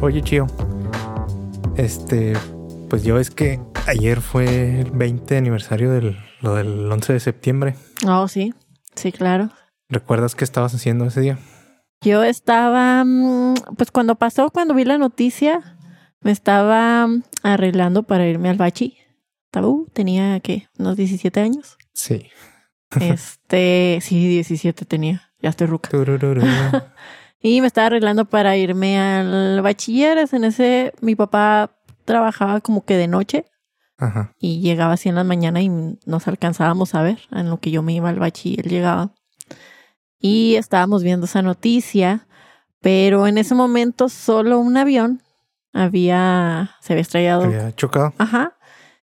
Oye, Chio. Este, pues yo es que ayer fue el 20 aniversario del, lo del 11 de septiembre. Oh, sí. Sí, claro. ¿Recuerdas qué estabas haciendo ese día? Yo estaba, mm, pues cuando pasó, cuando vi la noticia, me estaba mm, arreglando para irme al bachi. Tabú, tenía, ¿qué? Unos 17 años. Sí. Este, sí, 17 tenía. Ya estoy ruca. Y me estaba arreglando para irme al bachilleres. En ese, mi papá trabajaba como que de noche Ajá. y llegaba así en la mañana y nos alcanzábamos a ver en lo que yo me iba al bachi y él llegaba. Y estábamos viendo esa noticia, pero en ese momento solo un avión había, se había estrellado. Había chocado. Ajá.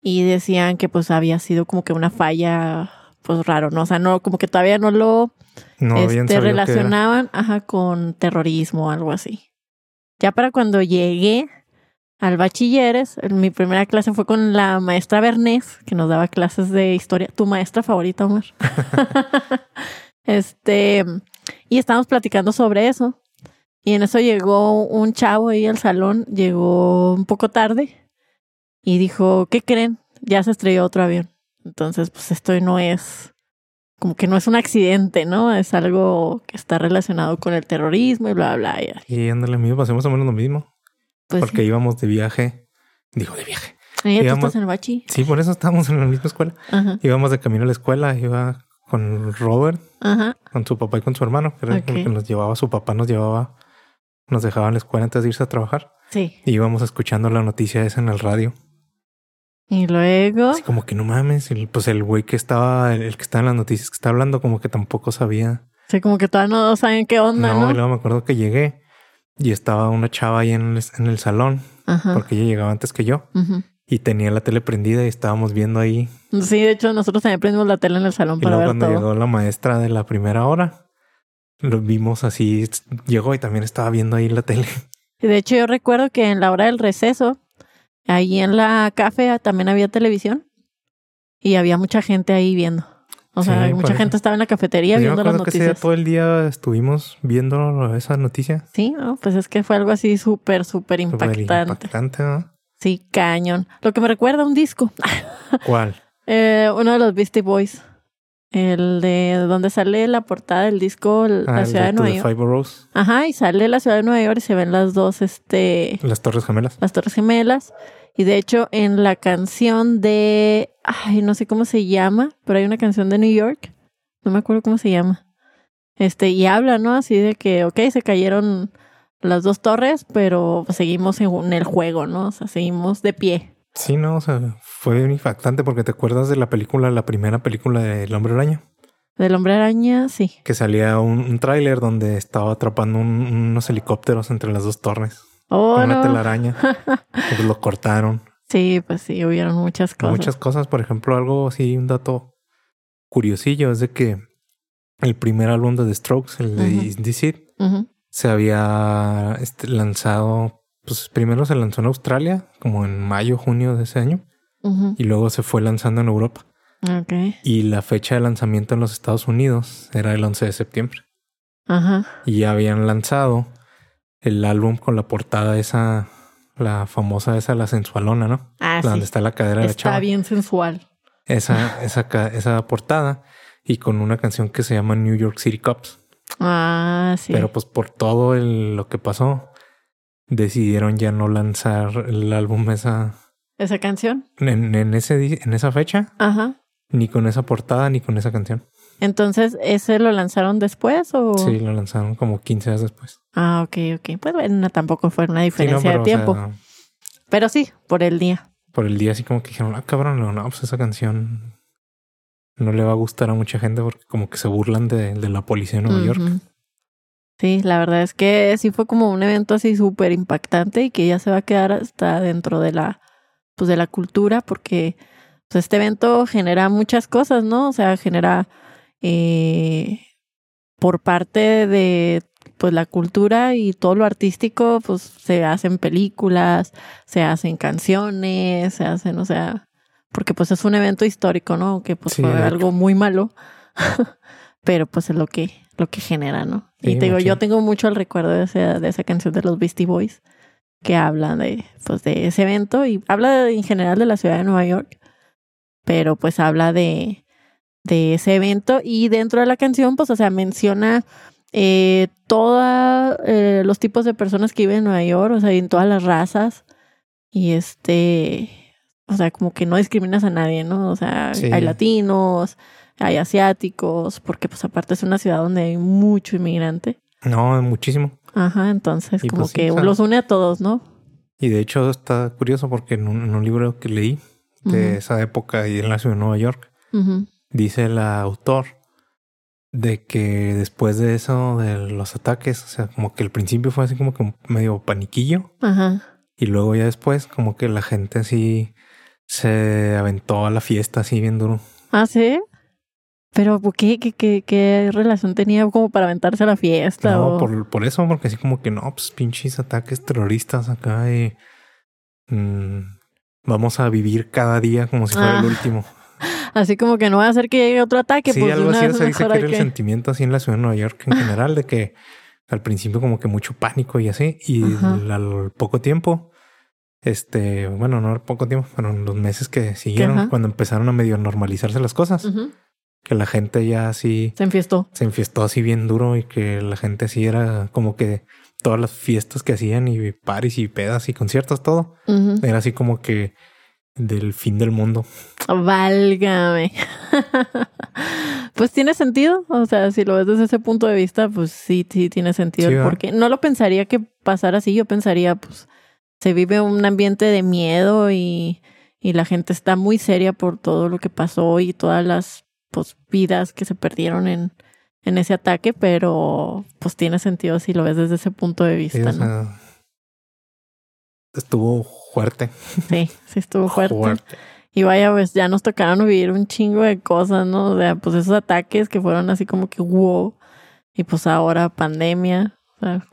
Y decían que pues había sido como que una falla, pues raro, ¿no? O sea, no, como que todavía no lo No este, relacionaban ajá, con terrorismo o algo así. Ya para cuando llegué al bachilleres, en mi primera clase fue con la maestra Bernés, que nos daba clases de historia. Tu maestra favorita, Omar. este, y estábamos platicando sobre eso. Y en eso llegó un chavo ahí al salón, llegó un poco tarde y dijo, ¿qué creen? Ya se estrelló otro avión. Entonces, pues esto no es, como que no es un accidente, ¿no? Es algo que está relacionado con el terrorismo y bla, bla. Y, Y ándale, amigo, pasemos más o menos lo mismo. pues, porque íbamos de viaje. Digo, de viaje. ¿Y tú íbamos- estás en el bachi? Sí, por eso estábamos en la misma escuela. Ajá, Íbamos de camino a la escuela, iba con Robert, ajá. con su papá y con su hermano, que era el que nos llevaba, su papá nos llevaba, nos dejaba en la escuela antes de irse a trabajar. Sí. Y íbamos escuchando la noticia esa en el radio. Y luego, Así como que no mames, el- pues el güey que estaba, el, el que estaba en las noticias que está hablando, como que tampoco sabía. sí, como que todavía no saben qué onda, No, ¿no? y luego me acuerdo que llegué y estaba una chava ahí en el, en el salón, Ajá. porque ella llegaba antes que yo, y tenía la tele prendida y estábamos viendo ahí. Sí, de hecho, nosotros también prendimos la tele en el salón Y para luego ver cuando todo. llegó la maestra de la primera hora, lo vimos así, llegó y también estaba viendo ahí la tele. Y de hecho, yo recuerdo que en la hora del receso, ahí en la café también había televisión y había mucha gente ahí viendo. O sea, Sí, mucha gente estaba en la cafetería Yo me viendo las que noticias. todo el día estuvimos viendo esa noticia. Sí, ¿no? pues es que fue algo así súper, súper Súper impactante. impactante, ¿no? Sí, cañón. Lo que me recuerda a un disco. ¿Cuál? Eh, uno de los Beastie Boys. El de donde sale la portada del disco Ah, La Ciudad de Nueva York. Five Boroughs, Ajá, y sale la Ciudad de Nueva York y se ven las dos, este, las Torres Gemelas. las Torres Gemelas. Y de hecho, en la canción de. Ay, no sé cómo se llama, pero hay una canción de New York. No me acuerdo cómo se llama. Este, y habla, ¿no? Así de que, ok, se cayeron las dos torres, pero seguimos en, en el juego, ¿no? O sea, seguimos de pie. Sí, no, o sea, fue bien impactante porque te acuerdas de la película, la primera película de El Hombre Araña, Del hombre araña, sí. que salía un, un tráiler donde estaba atrapando un- unos helicópteros entre las dos torres Oh, con una no. telaraña. pues lo cortaron. Sí, pues sí, hubieron muchas cosas. Muchas cosas, por ejemplo, algo así, un dato curiosillo es de que el primer álbum de The Strokes, el de Ujú. Is This It, Ujú. se había este, lanzado, pues primero se lanzó en Australia, como en mayo, junio de ese año, Ujú. y luego se fue lanzando en Europa. Ok. Y la fecha de lanzamiento en los Estados Unidos era el 11 de septiembre. Ajá. Y ya habían lanzado el álbum con la portada esa, la famosa esa, la sensualona, ¿no? Ah, Donde sí. está la cadera de la Está chava. bien sensual. Esa, esa, esa portada y con una canción que se llama New York City Cops. Ah, sí. Pero pues por todo el- lo que pasó, decidieron ya no lanzar el álbum esa, ¿Esa canción? en, en ese, en esa fecha, Ajá. ni con esa portada, ni con esa canción. Entonces, ¿ese lo lanzaron después o...? Sí, lo lanzaron como 15 días después. Ah, ok, ok. Pues bueno, no, tampoco fue una Sí, no, diferencia pero, de o tiempo. sea, Pero sí, por el día. por el día así como que dijeron, ah, cabrón, no, no, pues esa canción no le va a gustar a mucha gente porque como que se burlan de, de la policía de Nueva York. Sí, la verdad es que sí fue como un evento así súper impactante y que ya se va a quedar hasta dentro de la, pues de la cultura porque pues este evento genera muchas cosas, ¿no? O sea, genera eh, por parte de pues la cultura y todo lo artístico, pues se hacen películas, se hacen canciones, se hacen, o sea, porque pues es un evento histórico, ¿no? Que pues Sí, fue algo muy malo, pero pues es lo que, lo que genera, ¿no? Sí, y te digo, yo tengo mucho el recuerdo de esa, de esa canción de los Beastie Boys. que habla de, pues, de ese evento y habla en general de la ciudad de Nueva York, pero pues habla de, de ese evento y dentro de la canción, pues, o sea, menciona eh, todos eh, los tipos de personas que viven en Nueva York, o sea, en todas las razas y este, o sea, como que no discriminas a nadie, ¿no? O sea, hay latinos, hay asiáticos, porque pues aparte es una ciudad donde hay mucho inmigrante. No, muchísimo. Ajá, entonces como pues que los une a todos, ¿no? Y de hecho está curioso porque en un, libro que leí de esa época y en la ciudad de Nueva York, dice el autor de que después de eso, de los ataques, o sea, como que el principio fue así como que medio paniquillo. Ajá. Y luego ya después, como que la gente así se aventó a la fiesta así bien duro. Ah, sí. Pero ¿qué, qué, qué, qué relación tenía como para aventarse a la fiesta? No, por, por eso, porque así como que no, pues pinches ataques terroristas acá y mm, vamos a vivir cada día como si fuera el ah. último. Así como que no va a hacer que llegue otro ataque. Sí, pues algo así se dice que era el sentimiento así en la ciudad de Nueva York en general, de que al principio como que mucho pánico y así, y al poco tiempo, este, bueno, no al poco tiempo, pero en los meses que siguieron, cuando empezaron a medio normalizarse las cosas, que la gente ya así... Se enfiestó. Se enfiestó así bien duro y que la gente así era como que todas las fiestas que hacían y paris y pedas y conciertos, todo, era así como que del fin del mundo. Válgame. pues tiene sentido. O sea, si lo ves desde ese punto de vista, pues sí, sí tiene sentido. porque no lo pensaría que pasara así. Yo pensaría, pues, se vive un ambiente de miedo y, y la gente está muy seria por todo lo que pasó y todas las pues, vidas que se perdieron en, en ese ataque, pero pues tiene sentido si lo ves desde ese punto de vista. ¿no? estuvo fuerte. Sí, sí estuvo fuerte. Y vaya, pues ya nos tocaron vivir un chingo de cosas, ¿no? O sea, pues esos ataques que fueron así como que wow. Y pues ahora pandemia.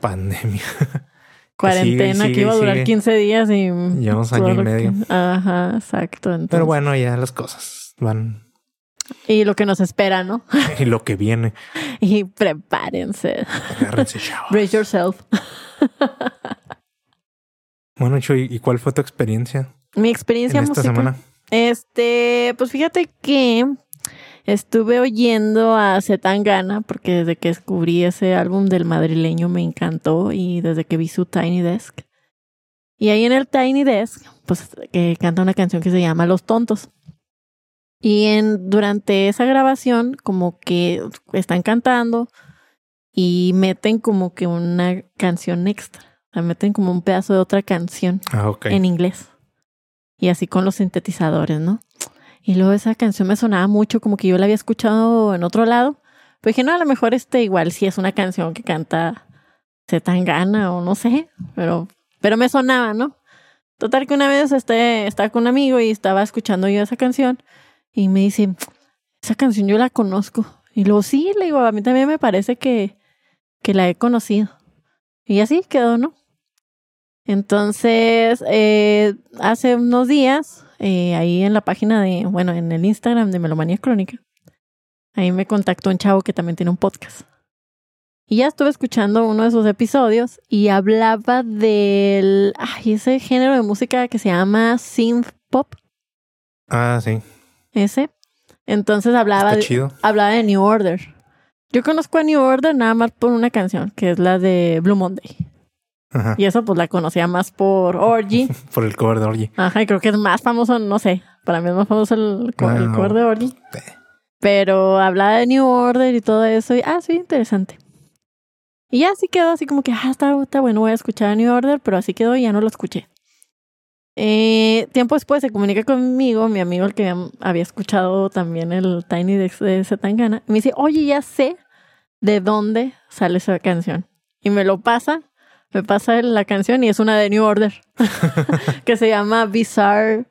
pandemia. Cuarentena que iba a durar 15 días y... Llevamos año y medio. Ajá, exacto. Pero bueno, ya las cosas van... Y lo que nos espera, ¿no? y lo que viene. Y prepárense. Agárrense, chavos. Brace yourself. Bueno, Chuy, ¿y cuál fue tu experiencia? Mi experiencia en esta semana. Este, pues fíjate que estuve oyendo a Zetangana porque desde que descubrí ese álbum del madrileño me encantó y desde que vi su Tiny Desk. Y ahí en el Tiny Desk, pues que canta una canción que se llama Los Tontos. Y en, durante esa grabación, como que están cantando y meten como que una canción extra la meten como un pedazo de otra canción ah, en inglés. Y así con los sintetizadores, ¿no? Y luego esa canción me sonaba mucho, como que yo la había escuchado en otro lado. Pero dije, no, a lo mejor este igual sí es una canción que canta Zetangana o no sé, pero, pero me sonaba, ¿no? Total que una vez este, estaba con un amigo y estaba escuchando yo esa canción y me dice, esa canción yo la conozco. Y luego sí, le digo, a mí también me parece que, que la he conocido. Y así quedó, ¿no? Entonces, eh, hace unos días, eh, ahí en la página de, bueno, en el Instagram de Melomanía Crónica, ahí me contactó un chavo que también tiene un podcast. Y ya estuve escuchando uno de esos episodios y hablaba del, ay, ese género de música que se llama synth pop. Ah, sí. Ese. Entonces hablaba de, hablaba de New Order. Yo conozco a New Order nada más por una canción, que es la de Blue Monday. Y eso pues la conocía más por Orgy. por el cover de Orgy. Ajá, y creo que es más famoso, no sé, para mí es más famoso el, cover de Orgy. Pero hablaba de New Order y todo eso, y ah, sí, interesante. Y ya así quedó, así como que, ah, está, está bueno, voy a escuchar a New Order, pero así quedó y ya no lo escuché. Eh, tiempo después se comunica conmigo, mi amigo el que había escuchado también el Tiny Dex de Zetangana, y me dice, oye, ya sé de dónde sale esa canción. Y me lo pasa me pasa la canción y es una de New Order que se llama Bizarre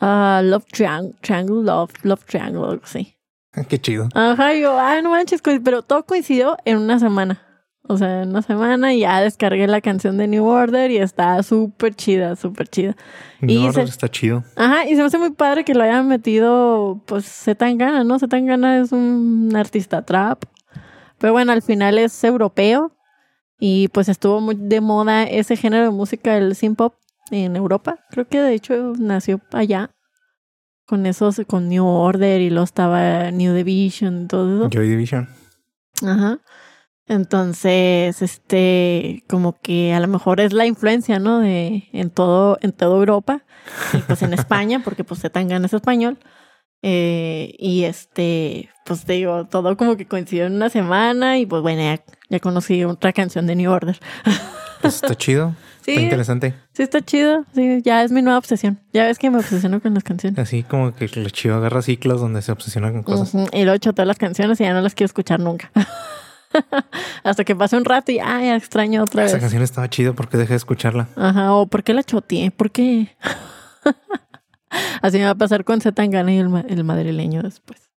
uh, Love Triangle, Love, Love Triangle, algo así. Qué chido. Ajá, yo, ay, no manches, pero todo coincidió en una semana. O sea, en una semana y ya descargué la canción de New Order y está súper chida, súper chida. New Order está chido. Ajá, y se me hace muy padre que lo hayan metido, pues, Zetangana, ¿no? Zetangana es un artista trap. Pero bueno, al final es europeo Y pues estuvo muy de moda ese género de música, el synth pop, en Europa. Creo que de hecho nació allá. Con esos, con New Order y luego estaba New Division y todo eso. Joy Division. Ajá. Entonces, este, como que a lo mejor es la influencia, ¿no? De en todo, en toda Europa, y pues en España, porque pues Zetangana es español. Eh, y este, pues te digo, todo como que coincidió en una semana y pues bueno, ya, ya conocí otra canción de New Order. Pues está chido. Sí. Está interesante. Sí, está chido. Sí, ya es mi nueva obsesión. Ya ves que me obsesiono con las canciones. Así como que el chido agarra ciclos donde se obsesiona con cosas. Y luego echo todas las canciones y ya no las quiero escuchar nunca. Hasta que pase un rato y ya extraño otra Esa vez. canción estaba chido porque dejé de escucharla. Ajá, o ¿por qué la choteé? ¿Por qué? Así me va a pasar con Zetangana y el, ma- el madrileño después.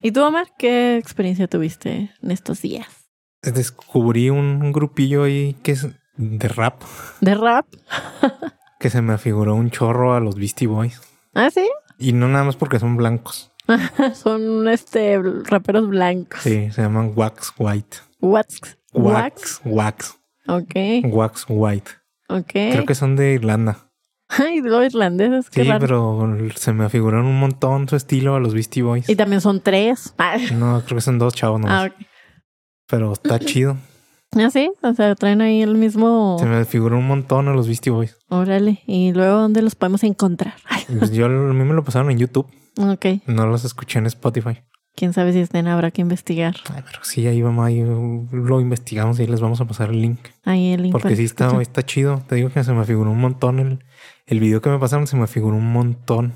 ¿Y tú, Omar, qué experiencia tuviste en estos días? Descubrí un grupillo ahí que es de rap ¿De rap? que se me afiguró un chorro a los Beastie Boys. ¿Ah, sí? Y no nada más porque son blancos. Son este raperos blancos. Sí, se llaman Wax White. Wax. Wax. Wax, Ok, Wax White. ok. Creo que son de Irlanda. Ay, los irlandeses, Sí, raro. pero se me afiguraron un montón su estilo a los Beastie Boys. Y también son tres. No, creo que son dos chavos nomás. ah, ok. Pero está chido. Ah, sí, o sea, traen ahí el mismo. Se me figuró un montón a los Beastie Boys. Órale. Y luego, ¿dónde los podemos encontrar? Pues yo a mí me lo pasaron en YouTube. Ok. No los escuché en Spotify. Quién sabe si estén, habrá que investigar. Ay, pero sí, ahí vamos, ahí lo investigamos y les vamos a pasar el link. Ahí el link. Porque sí está, está chido. Te digo que se me figuró un montón. El, el video que me pasaron se me figuró un montón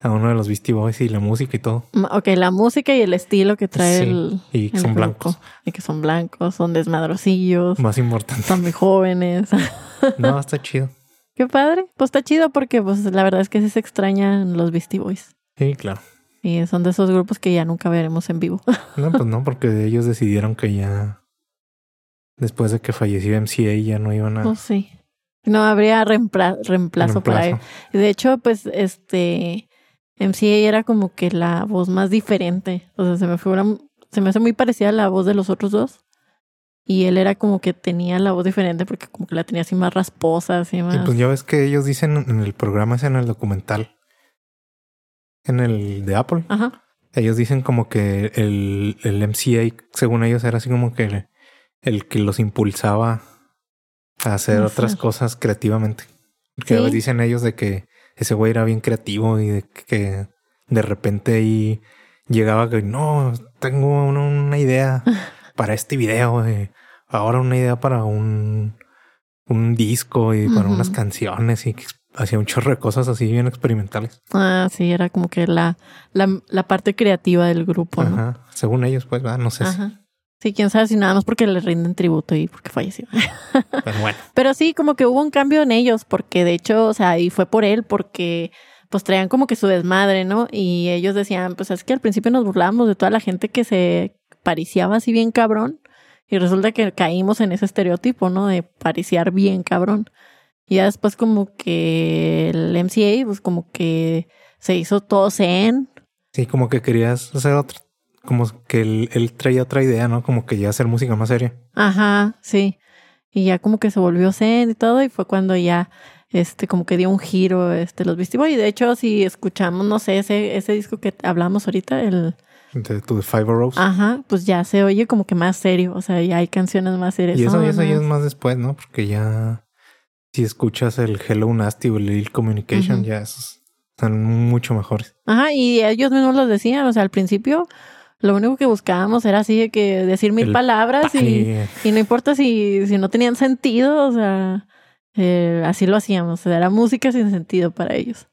a uno de los Beastie Boys y la música y todo. Ok, la música y el estilo que trae Sí, el. y que el son grupo. blancos. Y que son blancos, son desmadrosillos, Más importante. son muy jóvenes. No, está chido. Qué padre. Pues está chido porque, pues, la verdad es que sí se extrañan los Beastie Boys. Sí, claro. Y son de esos grupos que ya nunca veremos en vivo. No, pues no, porque ellos decidieron que ya después de que falleció MCA ya no iban a Pues sí. No habría reempla- reemplazo, para él. De hecho, pues, este, MCA era como que la voz más diferente. O sea, se me figura, se me hace muy parecida a la voz de los otros dos. Y él era como que tenía la voz diferente porque como que la tenía así más rasposa, así más. Y pues ya ves que ellos dicen en el programa, es en el documental, en el de Apple, Ajá. ellos dicen como que el, el MCA, según ellos, era así como que el, el que los impulsaba a hacer otras cosas creativamente. Que a Sí. veces dicen ellos de que ese güey era bien creativo y de que de repente ahí llegaba que no, tengo una, una idea para este video, eh, ahora una idea para un, un disco y para unas canciones y que hacía un chorro de cosas así bien experimentales. Ah, sí, era como que la, la, la parte creativa del grupo, ¿no? Ajá. Según ellos, pues, ¿verdad? no sé. si- Ajá. Sí, quién sabe si nada más porque le rinden tributo y porque falleció. Pero bueno, Pero sí, como que hubo un cambio en ellos, porque de hecho, o sea, y fue por él, porque pues traían como que su desmadre, ¿no? Y ellos decían, pues es que al principio nos burlábamos de toda la gente que se pariciaba así bien cabrón, y resulta que caímos en ese estereotipo, ¿no? De pariciar bien cabrón. Y ya después como que el MCA, pues como que se hizo todo zen. sí, como que querías hacer otra, como que él, él traía otra idea, ¿no? Como que ya hacer música más seria. Ajá, sí. Y ya como que se volvió zen y todo, y fue cuando ya este como que dio un giro este los Beastie Boys. Y de hecho, si escuchamos, no sé, ese, ese disco que hablamos ahorita, el De tu Five Rose. ajá, pues ya se oye como que más serio. O sea, ya hay canciones más serias. y eso, y eso ya es más después, ¿no? Porque ya si escuchas el Hello Nasty o el Lil Communication, ya esos están mucho mejores. Ajá, y ellos mismos los decían, o sea, al principio lo único que buscábamos era así de que decir mil El palabras y, Y, y no importa si, si no tenían sentido, o sea, eh, así lo hacíamos, o sea, era música sin sentido para ellos.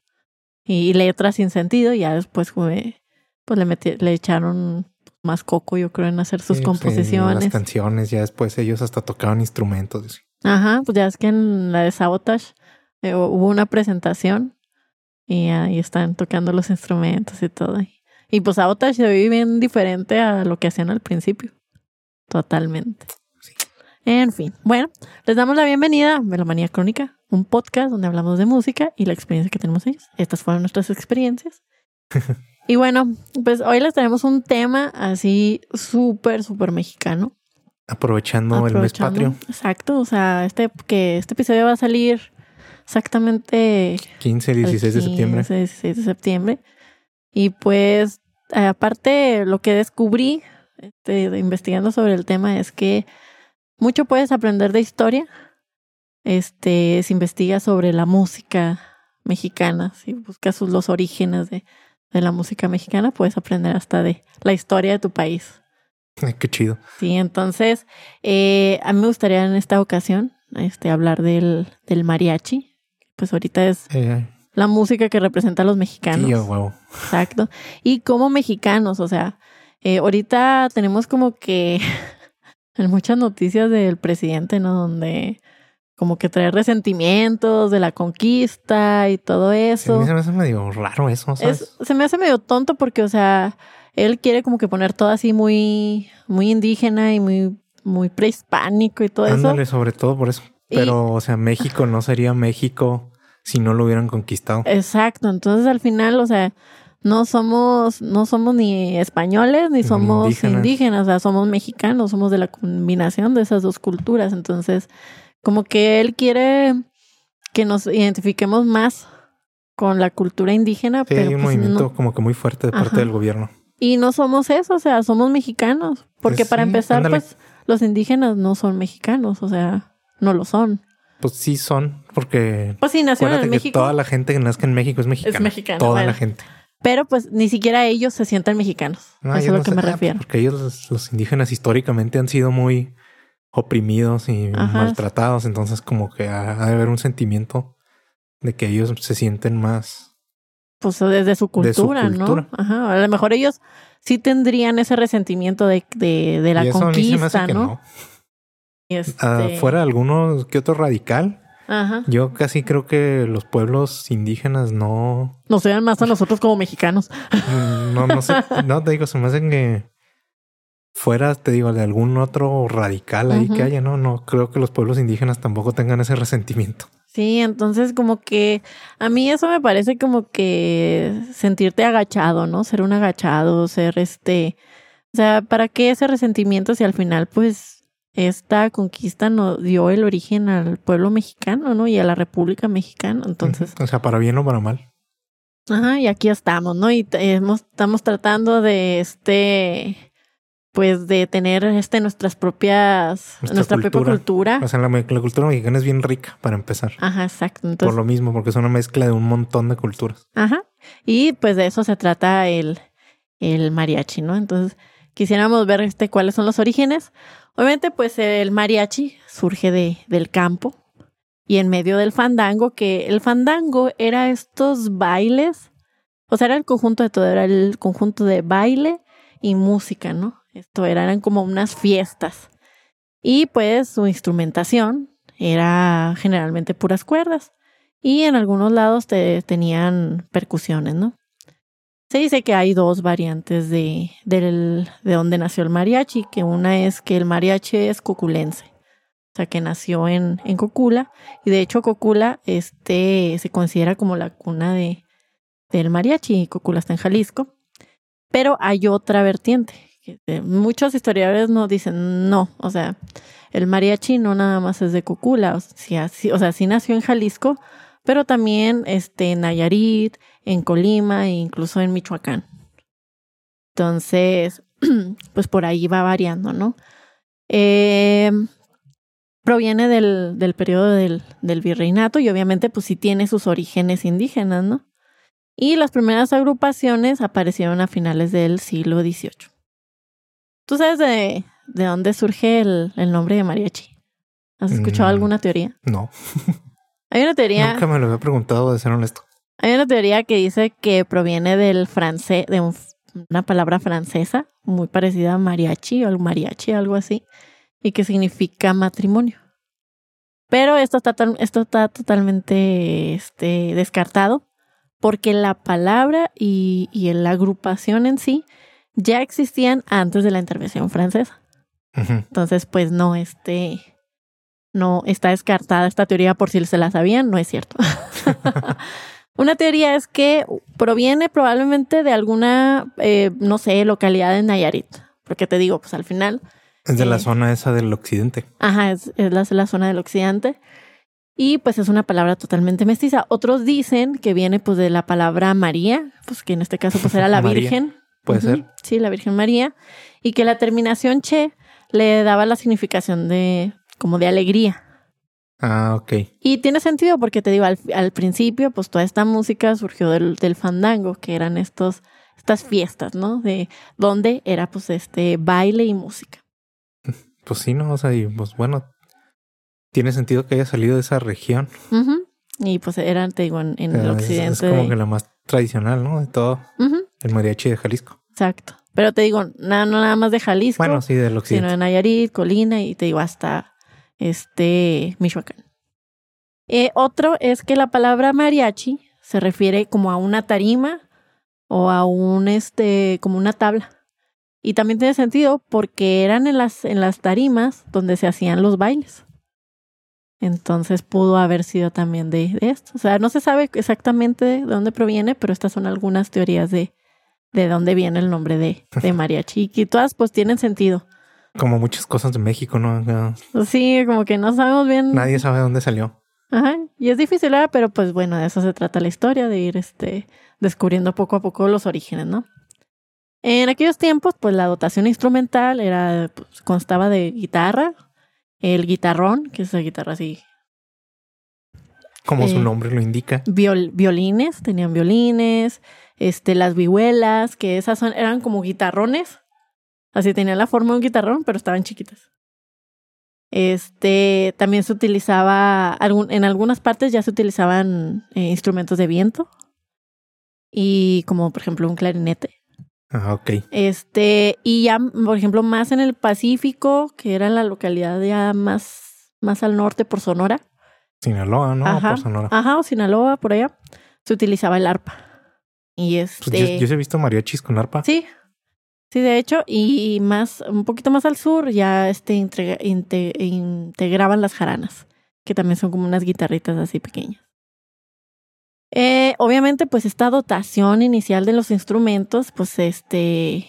Y, letras sin sentido, y ya después fue, pues le metí, le echaron más coco, yo creo, en hacer sus sí, pues, composiciones. las canciones, ya después ellos hasta tocaban instrumentos. Ajá, pues ya es que en la de Sabotage eh, hubo una presentación y ahí están tocando los instrumentos y todo. Y pues Sabotage se ve bien diferente a lo que hacían al principio. Totalmente. Sí. En fin, bueno, les damos la bienvenida a Melomanía Crónica, un podcast donde hablamos de música y la experiencia que tenemos ellos. Estas fueron nuestras experiencias. y bueno, pues hoy les traemos un tema así súper, súper mexicano. Aprovechando, el mes patrio. Exacto, o sea, este que este episodio va a salir exactamente 15, 16 de septiembre. 16 de septiembre. Y pues aparte lo que descubrí este, investigando sobre el tema es que mucho puedes aprender de historia. Este, si investigas sobre la música mexicana, si buscas los orígenes de, de la música mexicana, puedes aprender hasta de la historia de tu país. Qué chido. Sí, entonces, eh, a mí me gustaría en esta ocasión este, hablar del, del mariachi. Pues ahorita es eh, la música que representa a los mexicanos. Exacto. Y como mexicanos, o sea, eh, ahorita tenemos como que en muchas noticias del presidente, ¿no? Donde como que trae resentimientos de la conquista y todo eso. se me hace medio raro eso, se me hace medio tonto porque, o sea, él quiere como que poner todo así muy, muy indígena y muy, muy prehispánico y todo Ándale, sobre todo por eso. Pero, o sea, México no sería México si no lo hubieran conquistado. Exacto. Entonces, al final, o sea, no somos, no somos ni españoles ni somos indígenas. indígenas, o sea, somos mexicanos, somos de la combinación de esas dos culturas. Entonces, como que él quiere que nos identifiquemos más con la cultura indígena. Sí, pero hay un pues, movimiento como que muy fuerte de parte del gobierno. Y no somos eso, o sea, somos mexicanos. Porque pues para empezar, pues los indígenas no son mexicanos, o sea, no lo son. Pues sí son, porque... Pues sí, nacieron en México. toda la gente que nazca en México es mexicana. Es mexicana. Toda la gente. Pero pues ni siquiera ellos se sienten mexicanos. Eso es lo que me refiero. Porque ellos, los indígenas, históricamente han sido muy oprimidos y maltratados. Entonces, como que ha, de haber un sentimiento de que ellos se sienten más. Pues desde su cultura, ¿no? Ajá. A lo mejor ellos sí tendrían ese resentimiento de, de, la conquista, ¿no? Este... fuera alguno que otro radical, Ajá. Yo casi creo que los pueblos indígenas no. Nos vean más a nosotros como mexicanos. Mm, no, no sé. No, te digo, se me hacen que fuera, te digo, de algún otro radical ahí que haya, ¿no? No creo que los pueblos indígenas tampoco tengan ese resentimiento. Sí, entonces como que a mí eso me parece como que sentirte agachado, ¿no? Ser un agachado, ser este... O sea, ¿para qué ese resentimiento si al final pues esta conquista nos dio el origen al pueblo mexicano, ¿no? Y a la República Mexicana, entonces. O sea, para bien o para mal. Ajá, y aquí estamos, ¿no? Y estamos tratando de este, pues de tener este nuestras propias, nuestra, propia cultura. O sea, la, cultura mexicana es bien rica para empezar. Ajá, exacto. Por lo mismo, porque es una mezcla de un montón de culturas. Ajá. Y pues de eso se trata el, el mariachi, ¿no? Entonces, quisiéramos ver este cuáles son los orígenes. Obviamente, pues el mariachi surge de, del campo y en medio del fandango, que el fandango era estos bailes, o sea, era el conjunto de todo, era el conjunto de baile y música, ¿no? Esto eran como unas fiestas. Y pues su instrumentación era generalmente puras cuerdas y en algunos lados te, tenían percusiones, ¿no? Se dice que hay dos variantes de, de donde nació el mariachi, que una es que el mariachi es coculense, o sea, que nació en, en Cocula, y de hecho Cocula este, se considera como la cuna de, del mariachi, Cocula está en Jalisco, pero hay otra vertiente. Eh, muchos historiadores nos dicen no, o sea, el mariachi no nada más es de Cocula, o sea, o sea, sí nació en Jalisco, pero también este, en Nayarit, en Colima e incluso en Michoacán. Entonces, pues por ahí va variando, ¿no? Eh, proviene del, del periodo del, del, virreinato y obviamente pues sí tiene sus orígenes indígenas, ¿no? Y las primeras agrupaciones aparecieron a finales del siglo XVIII. ¿Tú sabes de, de dónde surge el, el nombre de mariachi? ¿Has escuchado mm, alguna teoría? No. Hay una teoría. Nunca me lo había preguntado, de ser honesto. Hay una teoría que dice que proviene del francés, de una palabra francesa muy parecida a mariachi o mariachi, algo así, y que significa matrimonio. Pero esto está, esto está totalmente este, descartado porque la palabra y, y la agrupación en sí ya existían antes de la intervención francesa. Entonces, pues no, este, no está descartada esta teoría por si se la sabían, no es cierto. Una teoría es que proviene probablemente de alguna, eh, no sé, localidad de Nayarit. Porque te digo, pues al final Es de la Eh, zona esa del occidente. Ajá, es, es la, la zona del occidente. Y pues es una palabra totalmente mestiza. Otros dicen que viene pues de la palabra María, pues que en este caso pues era la Virgen. Puede ser. Sí, la Virgen María. Y que la terminación che le daba la significación de como de alegría. Ah, ok. Y tiene sentido porque te digo, al, al principio, pues toda esta música surgió del, del fandango, que eran estos, estas fiestas, ¿no? De donde era pues este baile y música. Pues sí, ¿no? O sea, y pues bueno, tiene sentido que haya salido de esa región. Y pues eran, te digo, en, en O el sea, occidente. Es, como de- que la más tradicional, ¿no? De todo. El mariachi de Jalisco. Exacto. Pero te digo, nada, no nada más de Jalisco, Bueno, sí, del sino occidente. de Nayarit, Colina y te digo hasta este Michoacán. Eh, otro es que la palabra mariachi se refiere como a una tarima o a un este como una tabla. Y también tiene sentido porque eran en las en las tarimas donde se hacían los bailes. Entonces pudo haber sido también de, de esto. O sea, no se sabe exactamente de dónde proviene, pero estas son algunas teorías de, de dónde viene el nombre de, de mariachi. Y todas pues tienen sentido. Como muchas cosas de México, ¿no? Sí, como que no sabemos bien. Nadie sabe dónde salió. Ajá. Y es difícil, ¿verdad? pero pues bueno, de eso se trata la historia, de ir este, descubriendo poco a poco los orígenes, ¿no? En aquellos tiempos, pues la dotación instrumental era, pues, constaba de guitarra, el guitarrón, que es la guitarra así, Como Eh, su nombre lo indica. viol- violines, tenían violines, este, las vihuelas, que esas son, eran como guitarrones, así tenían la forma de un guitarrón, pero estaban chiquitas. Este, también se utilizaba, algún- en algunas partes ya se utilizaban eh, instrumentos de viento y como por ejemplo un clarinete. Ah, ok. Este, y ya, por ejemplo, más en el Pacífico, que era la localidad ya más, más al norte por Sonora. Sinaloa, ¿no? Ajá, Por Sonora. Ajá, o Sinaloa, por allá, se utilizaba el arpa. Y Pues este. yo, yo sí he visto mariachis con arpa. Sí, sí, de hecho, y más, un poquito más al sur, ya este integra- inte- integraban las jaranas, que también son como unas guitarritas así pequeñas. Eh, obviamente, pues esta dotación inicial de los instrumentos, pues este,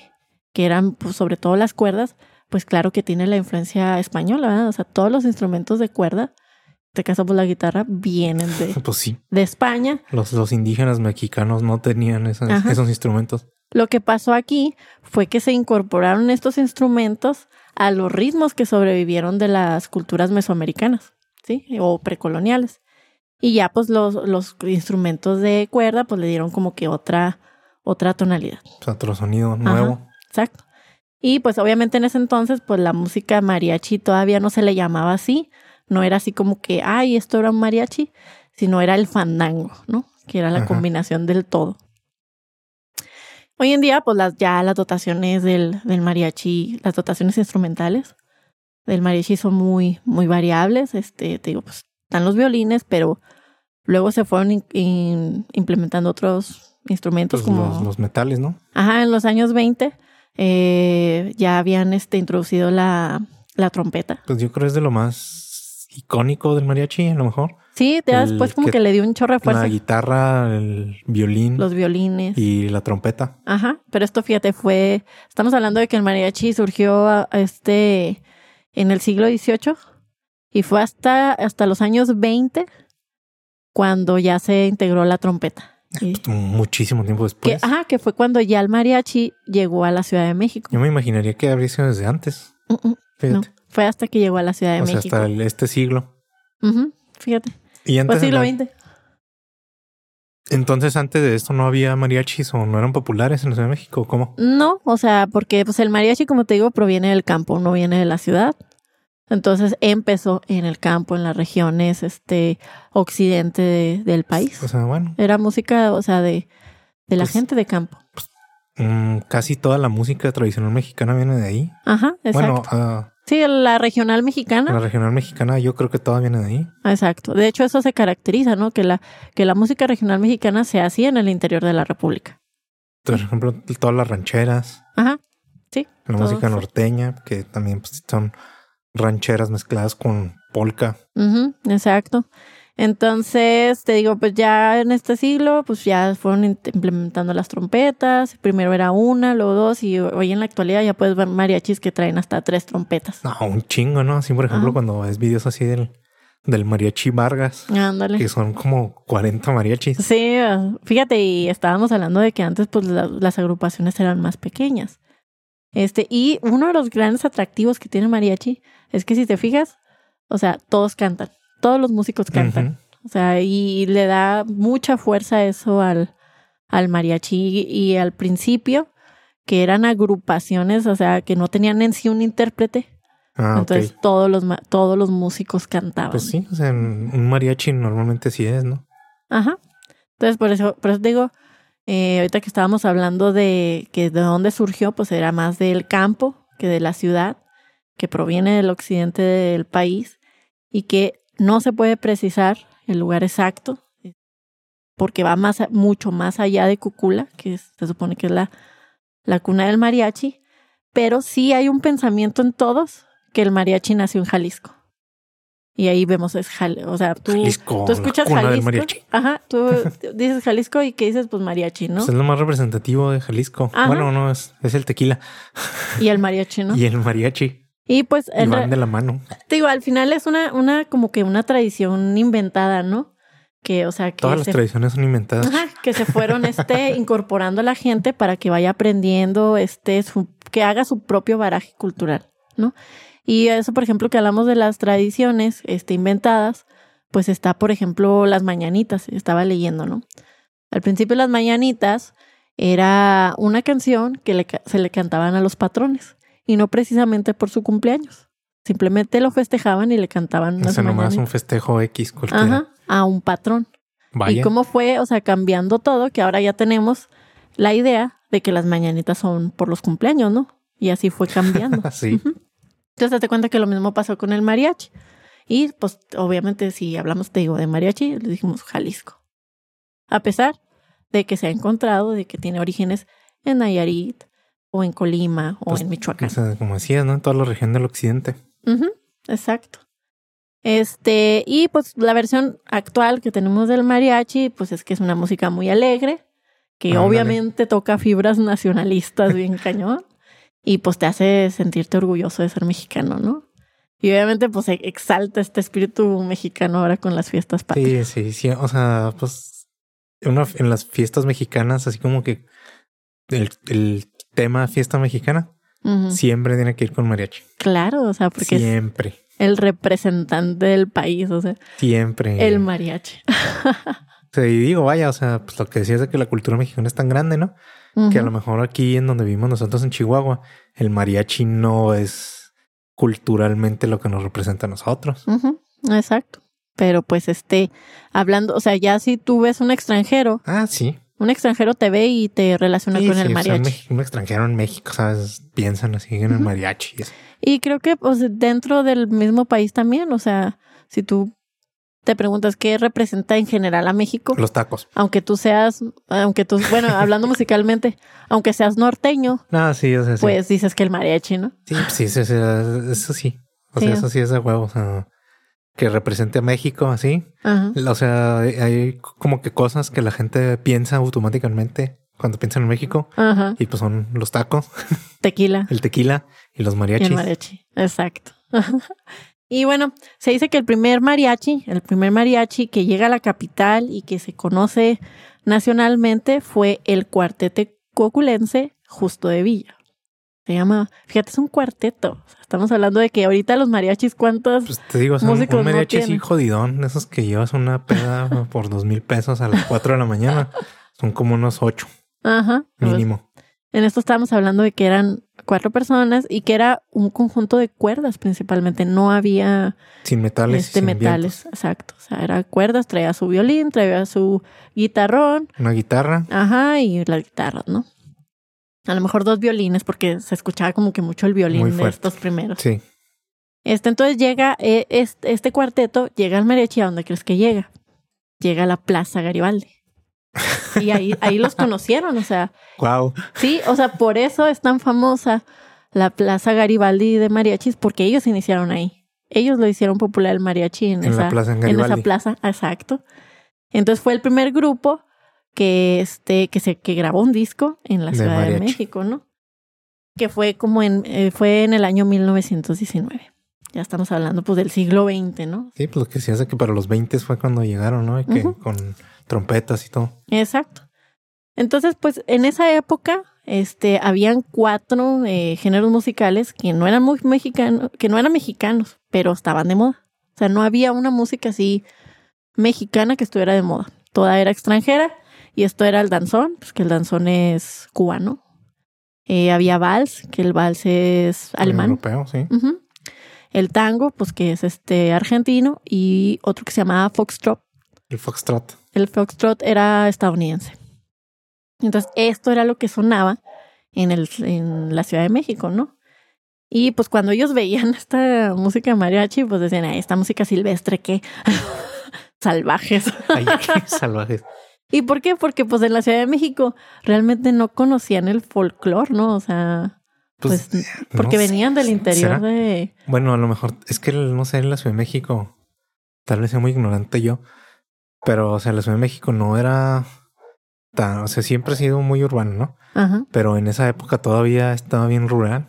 que eran pues, sobre todo las cuerdas, pues claro que tiene la influencia española, ¿verdad? O sea, todos los instrumentos de cuerda, en este caso pues la guitarra, vienen de, Pues sí. de España. Los, los indígenas mexicanos no tenían esos instrumentos. Lo que pasó aquí fue que se incorporaron estos instrumentos a los ritmos que sobrevivieron de las culturas mesoamericanas, ¿sí? O precoloniales. Y ya pues los, los instrumentos de cuerda pues le dieron como que otra, otra tonalidad. O sea, otro sonido nuevo. Exacto. Y pues obviamente en ese entonces pues la música mariachi todavía no se le llamaba así. No era así como que, ay, esto era un mariachi, sino era el fandango, ¿no? Que era la Ajá. combinación del todo. Hoy en día, pues las, ya las dotaciones del, del mariachi, las dotaciones instrumentales del mariachi son muy, muy variables. Este, te digo, pues están los violines, pero luego se fueron in- in- implementando otros instrumentos Pues como... los, los metales, ¿no? Ajá, en los años 20 eh, ya habían este, introducido la, la trompeta. Pues yo creo que es de lo más icónico del mariachi, a lo mejor. Sí, ya El después como que- que, le dio un chorro de fuerza. La guitarra, el violín Los violines. y la trompeta. Ajá, pero esto fíjate, fue, estamos hablando de que el mariachi surgió a- a este en el siglo XVIII y fue hasta, hasta los años 20 cuando ya se integró la trompeta. Y- Pues, muchísimo tiempo que, después. ajá, que fue cuando ya el mariachi llegó a la Ciudad de México. Yo me imaginaría que habría sido desde antes. Mm, no, fue hasta que llegó a la Ciudad de o sea, México. hasta el- este siglo. Fíjate. Y antes Pues siglo la- XX. Entonces, antes de esto no había mariachis o no eran populares en la Ciudad de México. ¿o ¿Cómo? No, o sea, porque pues el mariachi, como te digo, proviene del campo, no viene de la ciudad. Entonces empezó en el campo, en las regiones este occidente de- del país. O sea, bueno, Era música, o sea, de, de la Pues- gente de campo. mm, casi toda la música tradicional mexicana viene de ahí. Ajá, exacto. Bueno, ah, sí, la regional mexicana. la regional mexicana yo creo que toda viene de ahí. Exacto. De hecho, eso se caracteriza, ¿no? Que la, que la música regional mexicana se hacía en el interior de la República. Por ejemplo, todas las rancheras, Ajá. Sí. la música norteña, que también pues, son rancheras mezcladas con polka. Exacto. Entonces, te digo, pues ya en este siglo, pues ya fueron implementando las trompetas. Primero era una, luego dos, y hoy en la actualidad ya puedes ver mariachis que traen hasta tres trompetas. No, un chingo, ¿no? Así, por ejemplo, cuando ves videos así del, del mariachi Vargas. Ándale. Que son como 40 mariachis. Sí, fíjate, y estábamos hablando de que antes, pues las agrupaciones eran más pequeñas. Este, y uno de los grandes atractivos que tiene mariachi es que si te fijas, o sea, todos cantan todos los músicos cantan. O sea, y le da mucha fuerza eso al, al mariachi y al principio, que eran agrupaciones, o sea, que no tenían en sí un intérprete. Ah, Entonces todos los todos los músicos cantaban. Pues sí, o sea, un mariachi normalmente sí es, ¿no? Ajá. Entonces por eso, por eso digo, eh, ahorita que estábamos hablando de que de dónde surgió, pues era más del campo que de la ciudad, que proviene del occidente del país y que no se puede precisar el lugar exacto porque va más, mucho más allá de Cucula, que se supone que es la, la cuna del mariachi, pero sí hay un pensamiento en todos que el mariachi nació en Jalisco. Y ahí vemos es Jalisco, o sea, tú, tú escuchas Jalisco, ajá, tú dices Jalisco y qué dices pues mariachi, ¿no? Pues es lo más representativo de Jalisco. Bueno, no es es el tequila. Y el mariachi, ¿no? y el mariachi. Y pues... Y van de la mano. Te digo, al final es una, una, como que una tradición inventada, ¿no? Que, o sea, que... Todas las tradiciones son inventadas. Ajá, que se fueron, este, incorporando a la gente para que vaya aprendiendo, este, su, que haga su propio baraje cultural, ¿no? Y eso, por ejemplo, que hablamos de las tradiciones, este, inventadas, pues está, por ejemplo, las mañanitas, estaba leyendo, ¿no? Al principio las mañanitas era una canción que le, se le cantaban a los patrones y no precisamente por su cumpleaños. Simplemente lo festejaban y le cantaban. O sea, nomás un festejo X cualquiera. Ajá, a un patrón. Y cómo fue, o sea, cambiando todo, que ahora ya tenemos la idea de que las mañanitas son por los cumpleaños, ¿no? Y así fue cambiando. sí. Entonces te cuenta que lo mismo pasó con el mariachi. Y pues obviamente si hablamos, te digo, de mariachi, le dijimos Jalisco. A pesar de que se ha encontrado de que tiene orígenes en Nayarit, o en Colima o pues, en Michoacán. como decías, ¿no? En toda la región del occidente. exacto. Este, y pues la versión actual que tenemos del mariachi, pues es que es una música muy alegre, que obviamente toca fibras nacionalistas bien cañón, y pues te hace sentirte orgulloso de ser mexicano, ¿no? Y obviamente pues e, exalta este espíritu mexicano ahora con las fiestas patrias. Sí, sí, sí. O sea, pues en las fiestas mexicanas, así como que el, el tema fiesta mexicana, siempre tiene que ir con mariachi. Claro, o sea, porque siempre. Es el representante del país, o sea. Siempre. El mariachi. y digo, vaya, o sea, pues lo que decías de que la cultura mexicana es tan grande, ¿no? Que a lo mejor aquí en donde vivimos nosotros en Chihuahua, el mariachi no es culturalmente lo que nos representa a nosotros. Exacto. Pero pues este, hablando, o sea, ya si tú ves un extranjero. Ah, sí. Un extranjero te ve y te relaciona con el mariachi. un extranjero en México, ¿sabes? Piensan así en el mariachi. Y creo que pues dentro del mismo país también, o sea, si tú te preguntas qué representa en general a México. Los tacos. Aunque tú seas, aunque tú, bueno, hablando musicalmente, aunque seas norteño. Ah, sí, o sea, Pues dices que el mariachi, ¿no? Sí, sí, sí, eso sí. O sea, eso sí es de huevo. O sea, que represente a México así. O sea, hay como que cosas que la gente piensa automáticamente cuando piensan en México. Y pues son los tacos. Tequila. el tequila y los mariachis. el mariachi, exacto. y bueno, se dice que el primer mariachi, el primer mariachi que llega a la capital y que se conoce nacionalmente fue el cuartete coculense Justo de Villa. Se llama, fíjate, es un cuarteto. estamos hablando de que ahorita los mariachis, ¿cuántos pues te digo, son un mariachi así jodidón, esos que llevas una peda por dos mil pesos a las cuatro de la mañana. Son como unos ocho. Ajá. Pues, mínimo. en esto estábamos hablando de que eran cuatro personas y que era un conjunto de cuerdas principalmente. No había... Sin metales. Este, metales, exacto. O sea, era cuerdas, traía su violín, traía su guitarrón. Una guitarra. Ajá, y la guitarra, ¿no? A lo mejor dos violines, porque se escuchaba como que mucho el violín de estos primeros. Sí. Este, entonces llega, eh, este, este, cuarteto llega al mariachi, ¿a dónde crees que llega? Llega a la Plaza Garibaldi. Y ahí, ahí los conocieron, o sea. Wow. Sí, o sea, por eso es tan famosa la Plaza Garibaldi de mariachis, porque ellos iniciaron ahí. ellos lo hicieron popular el mariachi en, En esa, la plaza en en esa plaza, exacto. Entonces fue el primer grupo que este que se que grabó un disco en la De Ciudad de. México, ¿no? Que fue como en eh, fue en el año 1919. Ya estamos hablando pues del siglo XX, ¿no? Sí, pues lo que se hace que para los 20 fue cuando llegaron, ¿no? Y que con trompetas y todo. Exacto. Entonces, pues en esa época, este, habían cuatro eh, géneros musicales que no eran muy mexicanos, que no eran mexicanos, pero estaban de moda. O sea, no había una música así mexicana que estuviera de moda. Toda era extranjera y esto era el danzón, pues que el danzón es cubano. Eh, había vals, que el vals es alemán. Europeo, sí. El tango, pues que es este argentino y otro que se llamaba foxtrot, El foxtrot. el foxtrot era estadounidense. Entonces, esto era lo que sonaba en, el, en la Ciudad de México, ¿no? Y pues cuando ellos veían esta música mariachi, pues decían, "Ay, esta música silvestre, ¿qué? Salvajes. Ay, qué salvajes. ¿Y por qué? Porque pues en la Ciudad de México realmente no conocían el folclore, ¿no? O sea, Pues, pues, porque no sé. venían del interior ¿Será? de... Bueno, a lo mejor es que no sé, en la Ciudad de México, tal vez sea muy ignorante yo, pero o sea, la Ciudad de México no era tan, o sea, siempre ha sido muy urbano, ¿no? Ajá. Pero en esa época todavía estaba bien rural.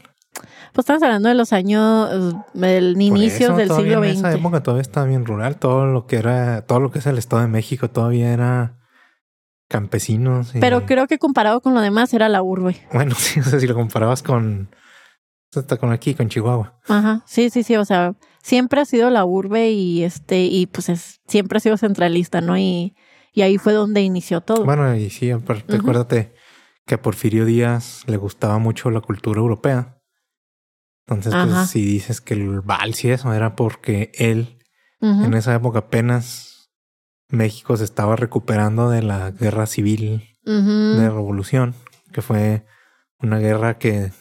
Pues estamos hablando de los años, eh, del eso, del siglo En esa XX. época todavía estaba bien rural. Todo lo que era, todo lo que es el Estado de México todavía era campesinos. y- Pero creo que comparado con lo demás era la urbe. Bueno, sí, o sea, si lo comparabas con hasta con aquí, con Chihuahua. Ajá, sí, sí, sí, o sea, siempre ha sido la urbe y este, y pues es, siempre ha sido centralista, ¿no? Y, y ahí fue donde inició todo. Bueno, y sí, aparte, Ujú. acuérdate que a Porfirio Díaz le gustaba mucho la cultura europea. Entonces, Ajá. pues si dices que el vals y eso era porque él, en esa época apenas México se estaba recuperando de la guerra civil de revolución, que fue una guerra que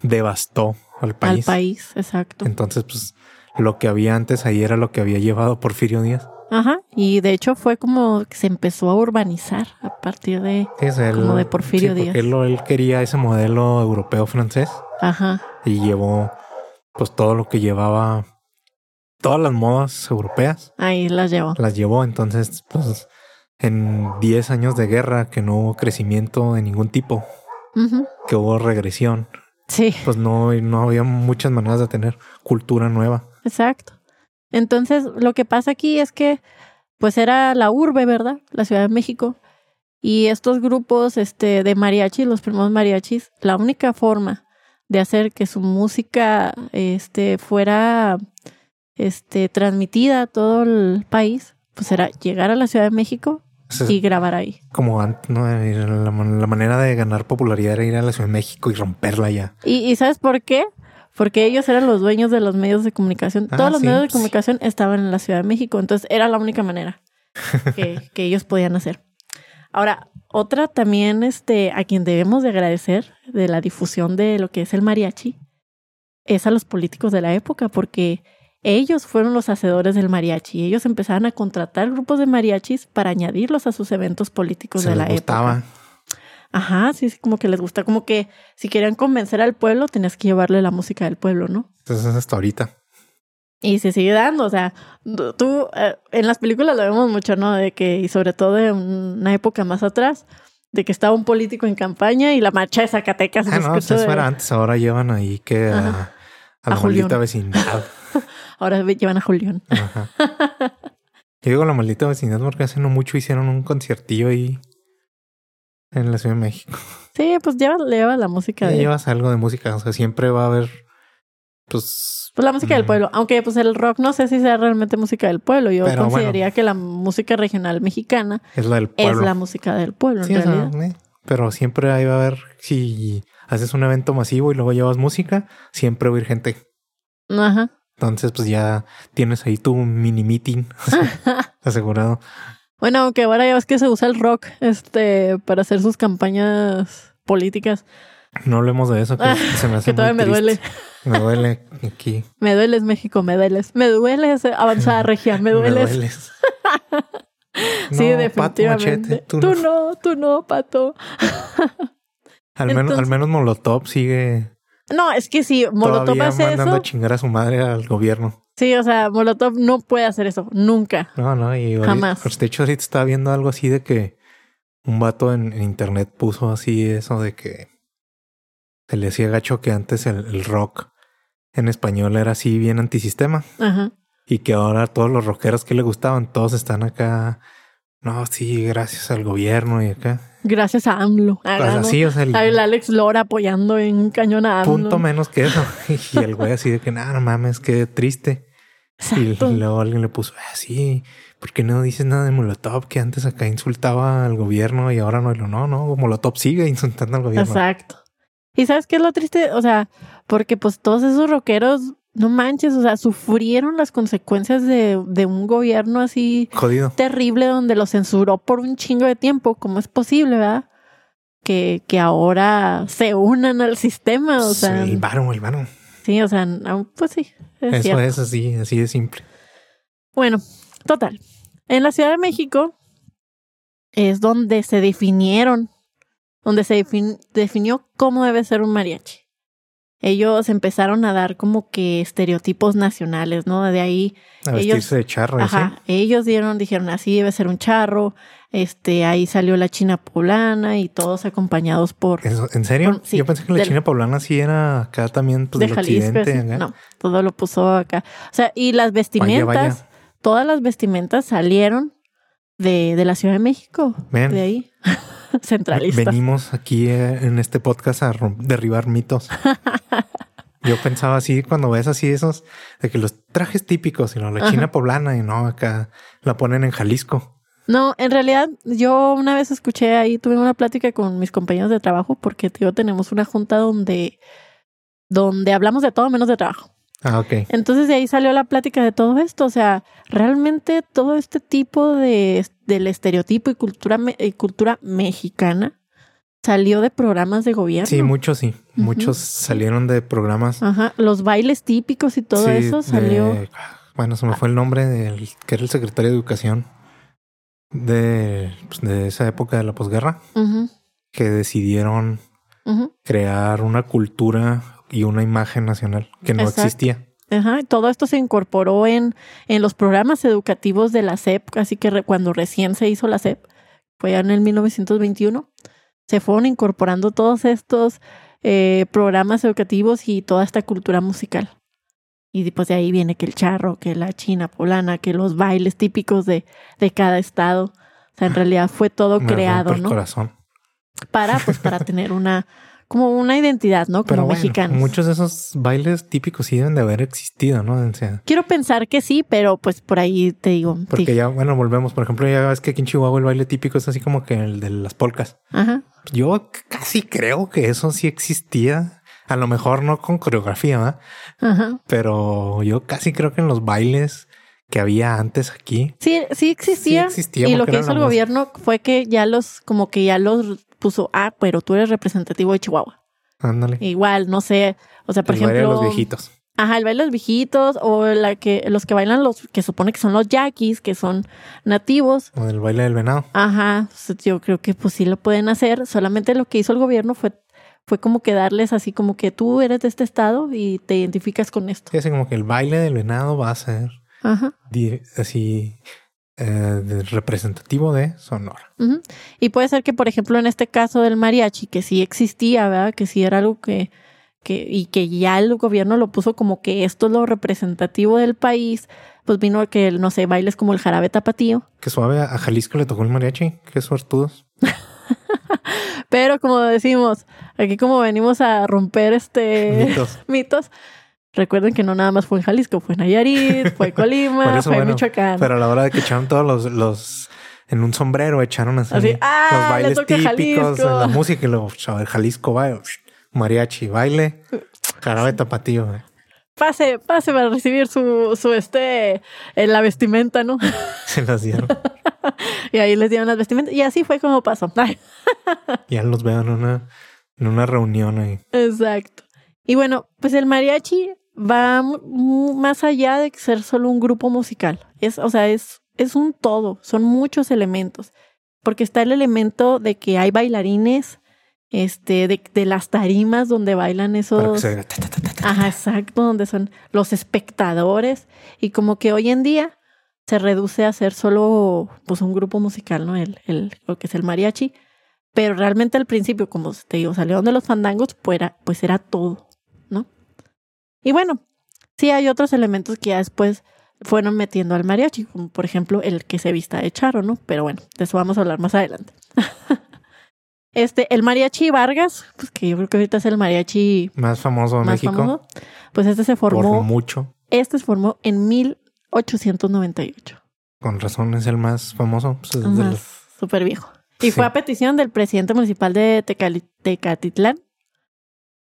devastó al Al país. país, exacto. Entonces, pues lo que había antes ahí era lo que había llevado Porfirio Díaz. Ajá, y de hecho fue como que se empezó a urbanizar a partir de, él- Como de Porfirio sí, porque Díaz. Él, él quería ese modelo europeo francés ajá, y llevó pues todo lo que llevaba, todas las modas europeas ahí las llevó. las llevó. Entonces, pues en 10 años de guerra que no hubo crecimiento de ningún tipo, que hubo regresión, Sí, pues no, no había muchas maneras de tener cultura nueva. exacto. Entonces, lo que pasa aquí es que, pues era la urbe, ¿verdad? La Ciudad de México. Y estos grupos este, de mariachi, los primeros mariachis, la única forma de hacer que su música este, fuera este, transmitida a todo el país, pues era llegar a la Ciudad de México sea, y grabar ahí. Como antes, ¿no? La, la manera de ganar popularidad era ir a la Ciudad de México y romperla ya. ¿Y, y sabes por qué? Porque ellos eran los dueños de los medios de comunicación. Ah, Todos los medios de sí. comunicación estaban en la Ciudad de México, entonces era la única manera que, que ellos podían hacer. Ahora, otra también este, a quien debemos de agradecer de la difusión de lo que es el mariachi es a los políticos de la época, porque ellos fueron los hacedores del mariachi. Ellos empezaron a contratar grupos de mariachis para añadirlos a sus eventos políticos Se de les la gustaba. época. Ajá, sí, sí, como que les gusta, como que si querían convencer al pueblo, tenías que llevarle la música del pueblo, ¿no? Entonces hasta ahorita. Y se sigue dando, o sea, tú eh, en las películas lo vemos mucho, ¿no? De que, y sobre todo en una época más atrás, de que estaba un político en campaña y la marcha de Zacatecas. Ah, no, escuchó eso de- era antes. Ahora llevan ahí que a, Ajá. a la A maldita vecindad. Ahora llevan a Julián. Ajá. Yo digo la maldita vecindad porque hace no mucho hicieron un conciertillo ahí en la Ciudad de México. Sí, pues lleva, lleva la música Ya de, llevas algo de música. O sea, siempre va a haber, pues, pues la música del Mm. pueblo. Aunque pues el rock no sé si sea realmente música del pueblo. Yo Pero consideraría que la música regional mexicana es la del es pueblo. la música del pueblo, Sí, en sea, realidad. eh, pero siempre ahí va a haber, si haces un evento masivo y luego llevas música, siempre va a ir gente. Ajá. Entonces, pues ya tienes ahí tu mini meeting asegurado. Bueno, aunque ahora ya ves que se usa el rock este para hacer sus campañas políticas. No hablemos de eso, que Ah, se me hace Que todavía muy me duele. Me duele aquí. Me dueles, México, me dueles. Me dueles, avanzada regia, me dueles. dueles. sí, No, Pato definitivamente. Machete, tú, no. no. tú no, Pato. Al menos, al menos Molotov sigue No, es que si Molotov Todavía hace mandando eso. a chingar a su madre al gobierno. Sí, o sea, Molotov no puede hacer eso. Nunca. No, no, y Jamás. pues, de hecho, ahorita estaba viendo algo así de que un vato en, en internet puso así eso de que se le hacía gacho que antes el, el rock en español era así bien antisistema Ajá. y que ahora todos los rockeros que le gustaban, todos están acá. No, sí, gracias al gobierno y acá. Gracias a AMLO. Ah, Pues ¿no? así, o sea, el El Alex Lora apoyando en cañón a AMLO. punto menos que eso. Y el güey así de que, nada, no mames, qué triste. Y luego alguien le puso, ah, sí, ¿por qué no dices nada de Molotov? Que antes acá insultaba al gobierno y ahora no. No, no, Molotov sigue insultando al gobierno. Exacto. ¿Y sabes qué es lo triste? O sea, porque pues todos esos rockeros, no manches, o sea, sufrieron las consecuencias de, de un gobierno así Jodido. terrible donde lo censuró por un chingo de tiempo. ¿Cómo es posible, verdad? Que, que ahora se unan al sistema, o sea, el varo, el varo. sí, o sea, pues sí, es Eso cierto. es así, así de simple. Bueno, total. En la Ciudad de México es donde se definieron, donde se defin- definió cómo debe ser un mariachi. Ellos empezaron a dar como que estereotipos nacionales, ¿no? De ahí, A Ellos- vestirse de charro, y así. ajá, ellos dieron, dijeron así debe ser un charro, este, ahí salió la china poblana y todos acompañados por Eso, ¿En serio? Por- sí, Yo pensé que la del- China poblana sí era acá también, pues, de del Jalisco. occidente. No, todo lo puso acá. O sea, y las vestimentas, vaya. todas las vestimentas salieron de, de la Ciudad de México. De ahí. Centralistas. Venimos aquí eh, en este podcast a derribar mitos. Yo pensaba así cuando ves así esos de que los trajes típicos y no, la Ajá. China poblana y no acá la ponen en Jalisco. No, en realidad yo una vez escuché ahí, tuve una plática con mis compañeros de trabajo porque tío, tenemos una junta donde, donde hablamos de todo menos de trabajo. Ah, ok. Entonces de ahí salió la plática de todo esto. O sea, realmente todo este tipo de del estereotipo y cultura, y cultura mexicana salió de programas de gobierno. Sí, muchos sí. Muchos salieron de programas. Ajá, los bailes típicos y todo sí, eso de- salió. bueno, se me fue el nombre del que era el secretario de Educación de, pues, de esa época de la posguerra, que decidieron crear una cultura y una imagen nacional que no Exacto. existía. Ajá, todo esto se incorporó en, en los programas educativos de la SEP, así que re- cuando recién se hizo la SEP, fue ya en el 1921, se fueron incorporando todos estos eh, programas educativos y toda esta cultura musical. Y pues de ahí viene que el charro, que la china poblana, que los bailes típicos de, de cada estado. O sea, en realidad fue todo Me creado, ¿no? corazón. Para, pues, para tener una, como una identidad, ¿no? Como Pero bueno, mexicanos. muchos de esos bailes típicos sí deben de haber existido, ¿no? O sea, Quiero pensar que sí, pero pues por ahí te digo. porque sí. ya, bueno, volvemos. Por ejemplo, ya ves que aquí en Chihuahua el baile típico es así como que el de las polcas. Ajá. Yo casi creo que eso sí existía. A lo mejor no con coreografía, ¿verdad? Ajá. Pero yo casi creo que en los bailes que había antes aquí, Sí, sí existía. Sí existía, y lo que hizo el gobierno fue que ya los, como que ya los puso, ah, pero tú eres representativo de Chihuahua. ándale. Igual, no sé, o sea, por el baile de ejemplo. los viejitos. Ajá, el baile de los viejitos o la que, los que bailan los, que supone que son los yaquis, que son nativos. O el baile del venado. Ajá, yo creo que pues sí lo pueden hacer. Solamente lo que hizo el gobierno fue, fue como que darles así como que tú eres de este estado y te identificas con esto. Sí, así como que el baile del venado va a ser Ajá. así eh, representativo de Sonora. Y puede ser que, por ejemplo, en este caso del mariachi, que sí existía, ¿verdad? Que sí era algo que, que, y que ya el gobierno lo puso como que esto es lo representativo del país, pues vino que, no sé, bailes como el jarabe tapatío. Qué suave. A Jalisco le tocó el mariachi. Qué suertudos. Pero como decimos, aquí como venimos a romper este Mitos. mitos, recuerden que no nada más fue en Jalisco, fue en Nayarit, fue Por Colima, eso, fue bueno, Michoacán. Pero a la hora de que echaron todos los, los en un sombrero, echaron así, Así, ¡ah! los le bailes típicos, Jalisco. la música y luego, a ver, Jalisco va, mariachi, baile, jarabe tapatío. güey. Pase, pase para recibir su, su este, en la vestimenta, ¿no? Se las dieron. y ahí les dieron las vestimentas. Y así fue como pasó. Ya los veo en una, en una reunión ahí. Exacto. Y bueno, pues el mariachi va más allá de ser solo un grupo musical. Es, o sea, es, es un todo, son muchos elementos. Porque está el elemento de que hay bailarines, este, de, de las tarimas donde bailan esos. Ajá, exacto, donde son los espectadores. Y como que hoy en día se reduce a ser solo pues un grupo musical, ¿no? El, el, lo que es el mariachi. Pero realmente al principio, como te digo, salieron de los fandangos, pues era, pues era todo. Y bueno, sí hay otros elementos que ya después fueron metiendo al mariachi, como por ejemplo el que se vista de charro, ¿no? Pero bueno, de eso vamos a hablar más adelante. este, el mariachi Vargas, pues que yo creo que ahorita es el mariachi más famoso de México. pues este se formó. Por mucho. Este se formó en 1898. Con razón es el más famoso. Pues Súper viejo. Y fue a petición del presidente municipal de Tecatitlán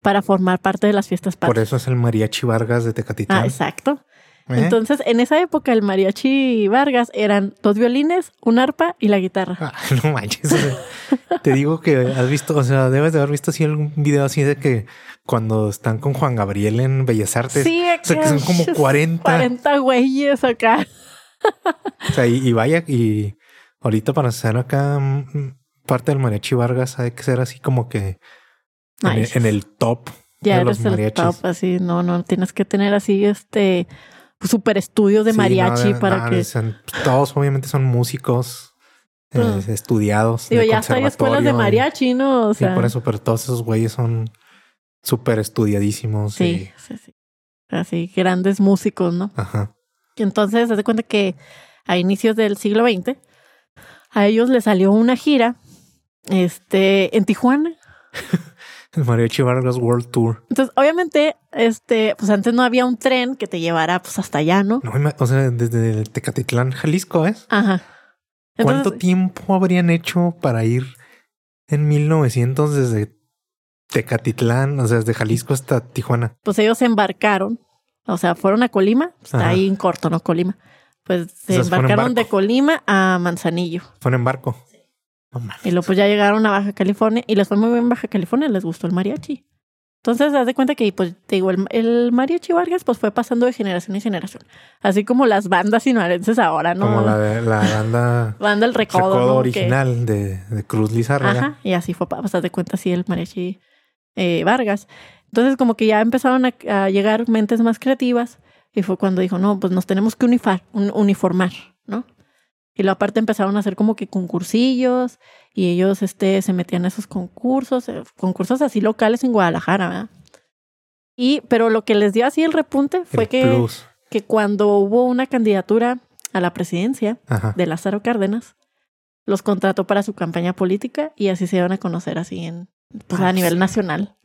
para formar parte de las fiestas patrias. Por eso es el mariachi Vargas de Tecatitlán. Ah, exacto. ¿Eh? Entonces, en esa época, el mariachi Vargas eran dos violines, un arpa y la guitarra. Ah, no manches. te digo que has visto, o sea, debes de haber visto así algún video así de que cuando están con Juan Gabriel en Bellas Artes. Sí, o sea, que son como 40. 40 güeyes acá. o sea, y, vaya, y ahorita para hacer acá mm, parte del mariachi Vargas hay que ser así como que en, el, top. Ya de eres los el top, así, no, no, tienes que tener así este super estudios de mariachi para que... todos obviamente son músicos eh, pues, estudiados. Digo, ya hay escuelas de mariachi, ¿no? O sea... Sí, por eso, pero todos esos güeyes son súper estudiadísimos. Sí, sí, sí. Así, grandes músicos, ¿no? Ajá. Y entonces, haz cuenta que a inicios del siglo XX, a ellos les salió una gira este, en Tijuana. el Mariachi Vargas World Tour. Entonces, obviamente, este, pues antes no había un tren que te llevara pues hasta allá, ¿no? No, o sea, desde el Tecatitlán, Jalisco, ¿es? Ajá. ¿Cuánto tiempo habrían hecho para ir en 1900 desde Tecatitlán, o sea, desde Jalisco hasta Tijuana? Pues ellos se embarcaron, o sea, fueron a Colima, está ahí en corto, ¿no? Colima. Pues se embarcaron de Colima a Manzanillo. Fueron en barco y luego pues ya llegaron a Baja California y les fue muy bien en Baja California, les gustó el mariachi. Entonces, haz de cuenta que, pues, te digo, el, mariachi Vargas, pues, fue pasando de generación en generación. Así como las bandas sinoarenses ahora, ¿no? Como la, la banda... banda El Recodo, original de, de, Cruz Lizárraga. Ajá, y así fue, pues, haz de cuenta, así el mariachi eh, Vargas. Entonces, como que ya empezaron a, llegar mentes más creativas y fue cuando dijo, no, pues, nos tenemos que unifar, uniformar, ¿no? Y luego aparte empezaron a hacer como que concursillos y ellos este, se metían a esos concursos, eh, concursos así locales en Guadalajara, ¿verdad? Y, pero lo que les dio así el repunte fue que, que cuando hubo una candidatura a la presidencia de Lázaro Cárdenas, los contrató para su campaña política y así se iban a conocer así en, pues, a ah, nivel nacional.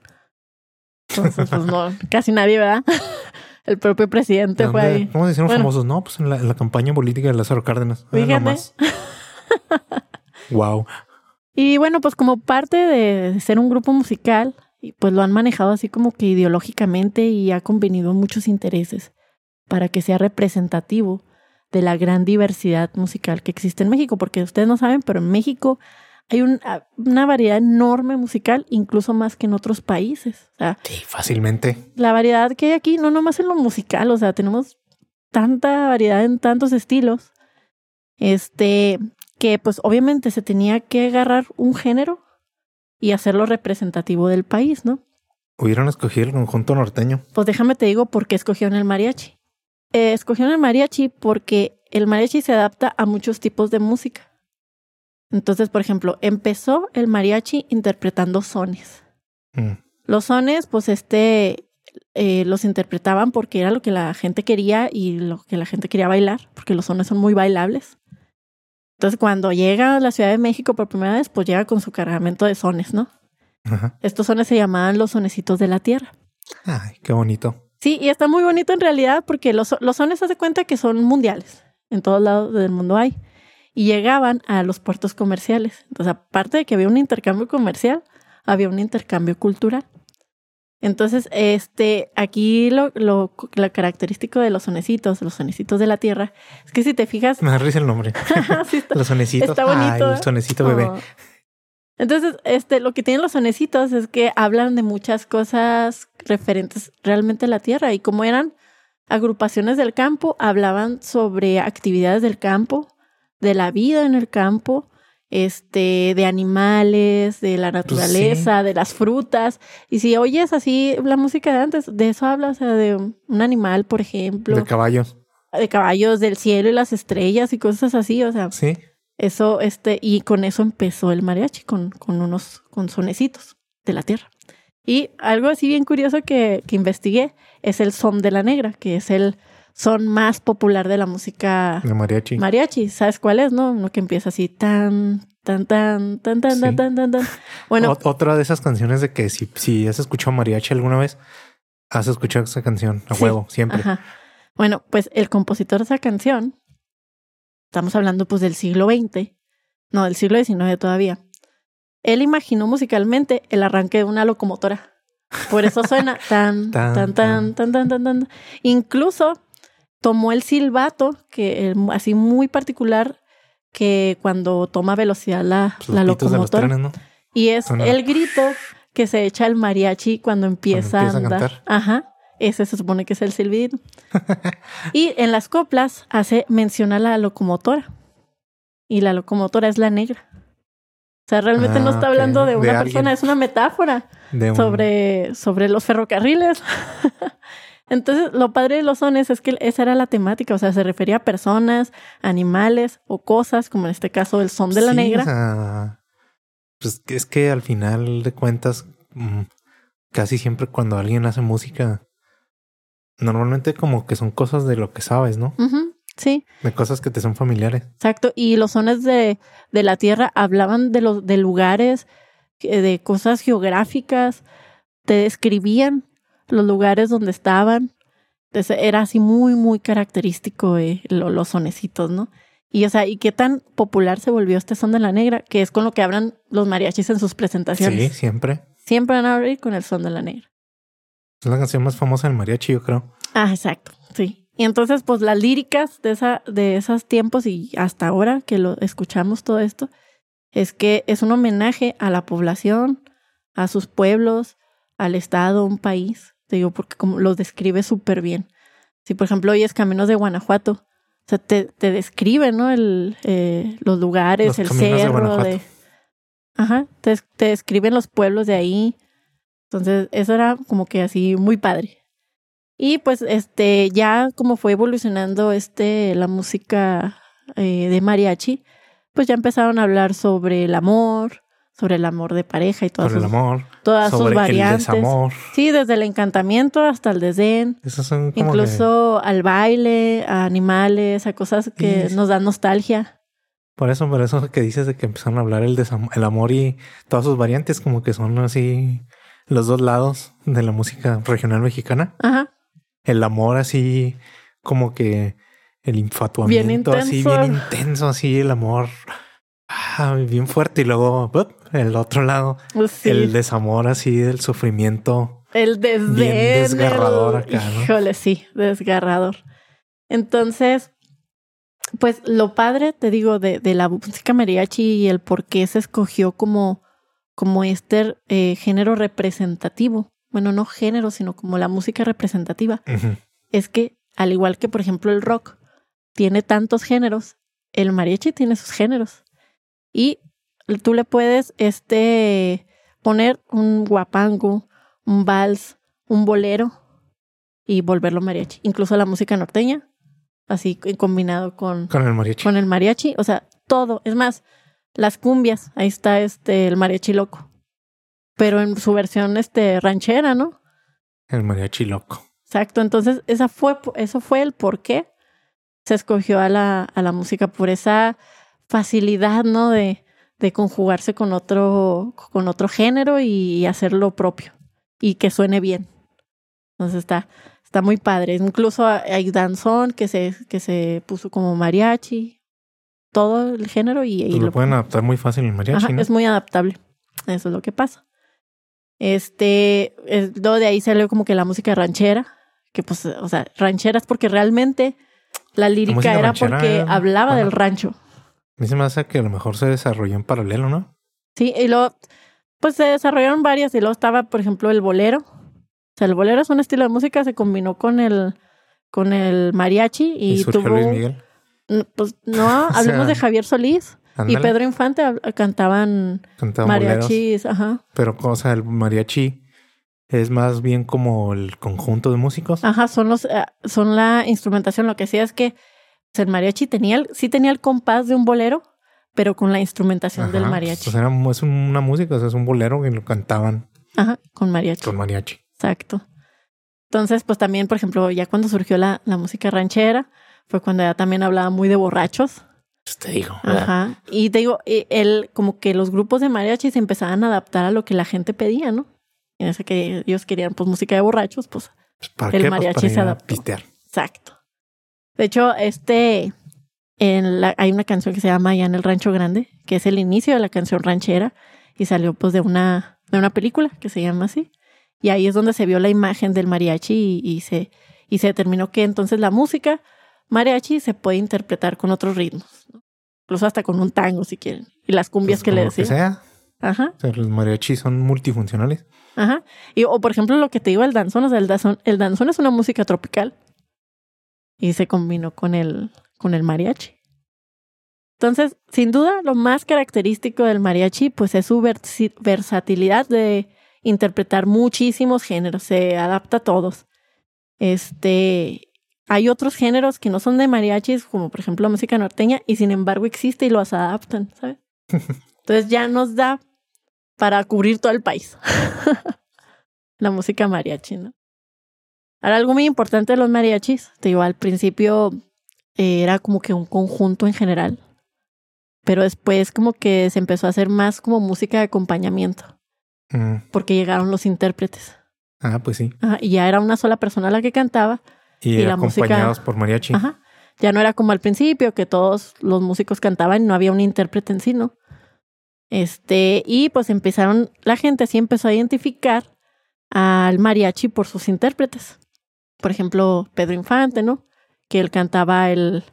Entonces, pues no, casi nadie, ¿verdad? El propio presidente fue ahí. ¿Cómo se famosos? No, pues en la, campaña política de Lázaro Cárdenas. Fíjate. wow. Y bueno, pues como parte de ser un grupo musical, pues lo han manejado así como que ideológicamente y ha convenido muchos intereses para que sea representativo de la gran diversidad musical que existe en México, porque ustedes no saben, pero en México hay ah, una variedad enorme musical, incluso más que en otros países. sí, fácilmente. La variedad que hay aquí, no nomás en lo musical, o sea, tenemos tanta variedad en tantos estilos, este, que pues obviamente se tenía que agarrar un género y hacerlo representativo del país, ¿no? Hubieron escogido el conjunto norteño. Pues déjame te digo por qué escogieron el mariachi. Eh, escogieron el mariachi porque el mariachi se adapta a muchos tipos de música. Entonces, por ejemplo, empezó el mariachi interpretando sones. Mm. Los sones, pues este, eh, los interpretaban porque era lo que la gente quería y lo que la gente quería bailar, porque los sones son muy bailables. Entonces, cuando llega a la Ciudad de México por primera vez, pues llega con su cargamento de sones, ¿no? Estos sones se llamaban los sonecitos de la tierra. Ay, qué bonito. Sí, y está muy bonito en realidad porque los, los sones se hace cuenta que son mundiales. En todos lados del mundo hay y llegaban a los puertos comerciales. Entonces, aparte de que había un intercambio comercial, había un intercambio cultural. Entonces, este, aquí lo, lo, característico de los sonecitos, los sonecitos de la tierra, es que si te fijas. Me da risa el nombre. los sonecitos. Está bonito. el sonecito bebé. Oh. Entonces, este, lo que tienen los sonecitos es que hablan de muchas cosas referentes realmente a la tierra y como eran agrupaciones del campo, hablaban sobre actividades del campo, de la vida en el campo, este, de animales, de la Pues naturaleza, de las frutas. Y si oyes así la música de antes, de eso habla, o sea, de un animal, por ejemplo, De caballos. de caballos del cielo y las estrellas y cosas así, o sea, Sí. eso, este, y con eso empezó el mariachi, con, con unos, con sonecitos de la tierra. Y algo así bien curioso que, que investigué es el son de la negra, que es el son más popular de la música De mariachi. mariachi. ¿Sabes cuál es, no? Uno que empieza así tan, tan, tan, tan, tan, tan, Sí. tan, tan, tan. Bueno, Ot- otra de esas canciones de que si, si has escuchado mariachi alguna vez, has escuchado esa canción a Sí. huevo, siempre. Ajá. Bueno, pues el compositor de esa canción, estamos hablando pues del siglo XX, no, del siglo XIX todavía. Él imaginó musicalmente el arranque de una locomotora. Por eso suena tan, Tan, tan, tan, tan, tan, tan, tan. Incluso tomó el silbato, que eh, así muy particular, que cuando toma velocidad la, Los locomotora. trenes, ¿no? Y es el grito que se echa el mariachi cuando empieza, empieza a a andar. cantar. Ajá. Ese se supone que es el silbido. y en las coplas hace mención a la locomotora. Y la locomotora es la negra. O sea, realmente no Ah, está hablando de De una persona, es una metáfora un- sobre, sobre los ferrocarriles. Entonces, lo padre de los sones es que esa era la temática, o sea, se refería a personas, animales o cosas, como en este caso el son de la Sí, negra. o sea, pues es que al final de cuentas, mm, casi siempre cuando alguien hace música, normalmente como que son cosas de lo que sabes, ¿no? Sí. De cosas que te son familiares. Exacto, y los sones de, de la tierra hablaban de los de lugares, eh, de cosas geográficas, te describían los lugares donde estaban. Entonces era así muy, muy característico eh, lo- los sonecitos, ¿no? Y o sea, y qué tan popular se volvió este son de la negra, que es con lo que hablan los mariachis en sus Sí, presentaciones. siempre. Siempre van a abrir con el son de la negra. Es la canción más famosa del mariachi, yo creo. Ah, exacto, sí. Y entonces, pues las líricas de, esa, de esos tiempos y hasta ahora que lo escuchamos todo esto, es que es un homenaje a la población, a sus pueblos, al estado, un país. Te digo, porque como los describe súper bien. Si, por ejemplo, oyes Caminos de Guanajuato, o sea, te, te describe, ¿no? El, eh, los lugares, Los el de cerro, Guanajuato. de... Ajá, te, te describen los pueblos de ahí. Entonces, eso era como que así muy padre. Y pues este ya como fue evolucionando este la música eh, de mariachi, pues ya empezaron a hablar sobre el amor, sobre el amor de pareja y todas Sobre el amor, todas sus el variantes. desamor. Sí, desde el encantamiento hasta el desdén, Esas son como que- incluso al baile, a animales, a cosas que nos dan nostalgia. Por eso, por eso que dices de que empezaron a hablar el, el amor y todas sus variantes, como que son así los dos lados de la música regional mexicana. Ajá. El amor así como que el infatuamiento así bien intenso, así el amor ah, bien fuerte y luego. el otro lado, sí. el desamor así del sufrimiento. El desdén. Bien desgarrador el- acá, ¿no? Híjole, sí, desgarrador. Entonces, pues lo padre, te digo, de, de la música mariachi y el por qué se escogió como, como este eh, género representativo. Bueno, no género, sino como la música representativa. Es que, al igual que, por ejemplo, el rock tiene tantos géneros, el mariachi tiene sus géneros. Y tú le puedes este, poner un guapango, un vals, un bolero y volverlo mariachi. Incluso la música norteña, así co- combinado con, Con el mariachi. con el mariachi. O sea, todo. Es más, las cumbias, ahí está este, el mariachi loco. Pero en su versión este, ranchera, ¿no? El mariachi loco. Exacto, entonces esa fue, eso fue el por qué se escogió a la, a la música, por esa facilidad, ¿no? De, de conjugarse con otro, con otro género y hacerlo propio y que suene bien. Entonces está, está muy padre. Incluso hay danzón que se, que se puso como mariachi, todo el género y, y Pues lo lo- pueden adaptar muy fácil el mariachi, Ajá, ¿no? es muy adaptable. Eso es lo que pasa. Este, es- de ahí salió como que la música ranchera, que pues, o sea, rancheras porque realmente la lírica era porque era- hablaba ajá. del rancho. A mí se me hace que a lo mejor se desarrolló en paralelo, ¿no? Sí, y luego, pues se desarrollaron varias y luego estaba, por ejemplo, el bolero. O sea, el bolero es un estilo de música, se combinó con el, con el mariachi y, Y, tuvo... Luis Miguel. Pues no, hablemos sea- de Javier Solís. Y Pedro Infante cantaban, mariachis, ajá. Pero, o sea, el mariachi es más bien como el conjunto de músicos. Ajá, son los, eh, son la instrumentación. Lo que hacía es que el mariachi tenía el, sí tenía el compás de un bolero, pero con la instrumentación del mariachi. Pues era, es una música, o sea, es un bolero que lo cantaban. Ajá, con mariachi. Con mariachi. Exacto. Entonces, pues también, por ejemplo, ya cuando surgió la, la música ranchera, fue cuando ya también hablaba muy de borrachos. Pues te digo. Ajá. Y te digo, él, como que los grupos de mariachi se empezaban a adaptar a lo que la gente pedía, ¿no? Y ese que ellos querían, pues, música de borrachos, pues, pues el pues, mariachi se adaptó. Exacto. De hecho, este, en la, hay una canción que se llama Ya en el Rancho Grande, que es el inicio de la canción ranchera y salió pues de una, de una película que se llama así. Y ahí es donde se vio la imagen del mariachi y, se, y se determinó que entonces la música mariachi se puede interpretar con otros ritmos, incluso hasta con un tango si quieren. Y las cumbias pues que le decía. Que sea. Ajá. O sea, los mariachis son multifuncionales. Ajá. Y, o por ejemplo, lo que te digo, el danzón, o sea, el danzón, el danzón es una música tropical. Y se combinó con el, con el mariachi. Entonces, sin duda, lo más característico del mariachi, pues es su versatilidad de interpretar muchísimos géneros, se adapta a todos. Este, hay otros géneros que no son de mariachis, como por ejemplo la música norteña, y sin embargo existe y los adaptan, ¿sabes? Entonces ya nos da para cubrir todo el país. la música mariachi, ¿no? Ahora, algo muy importante de los mariachis, te digo, al principio eh, era como que un conjunto en general, pero después como que se empezó a hacer más como música de acompañamiento, mm. porque llegaron los intérpretes. Ah, pues sí. y ya era una sola persona la que cantaba. Y, la acompañados por mariachi. Ajá. Ya no era como al principio, que todos los músicos cantaban y no había un intérprete en sí, ¿no? Este, y pues empezaron, la gente así empezó a identificar al mariachi por sus intérpretes por ejemplo, Pedro Infante, ¿no? Que él cantaba el,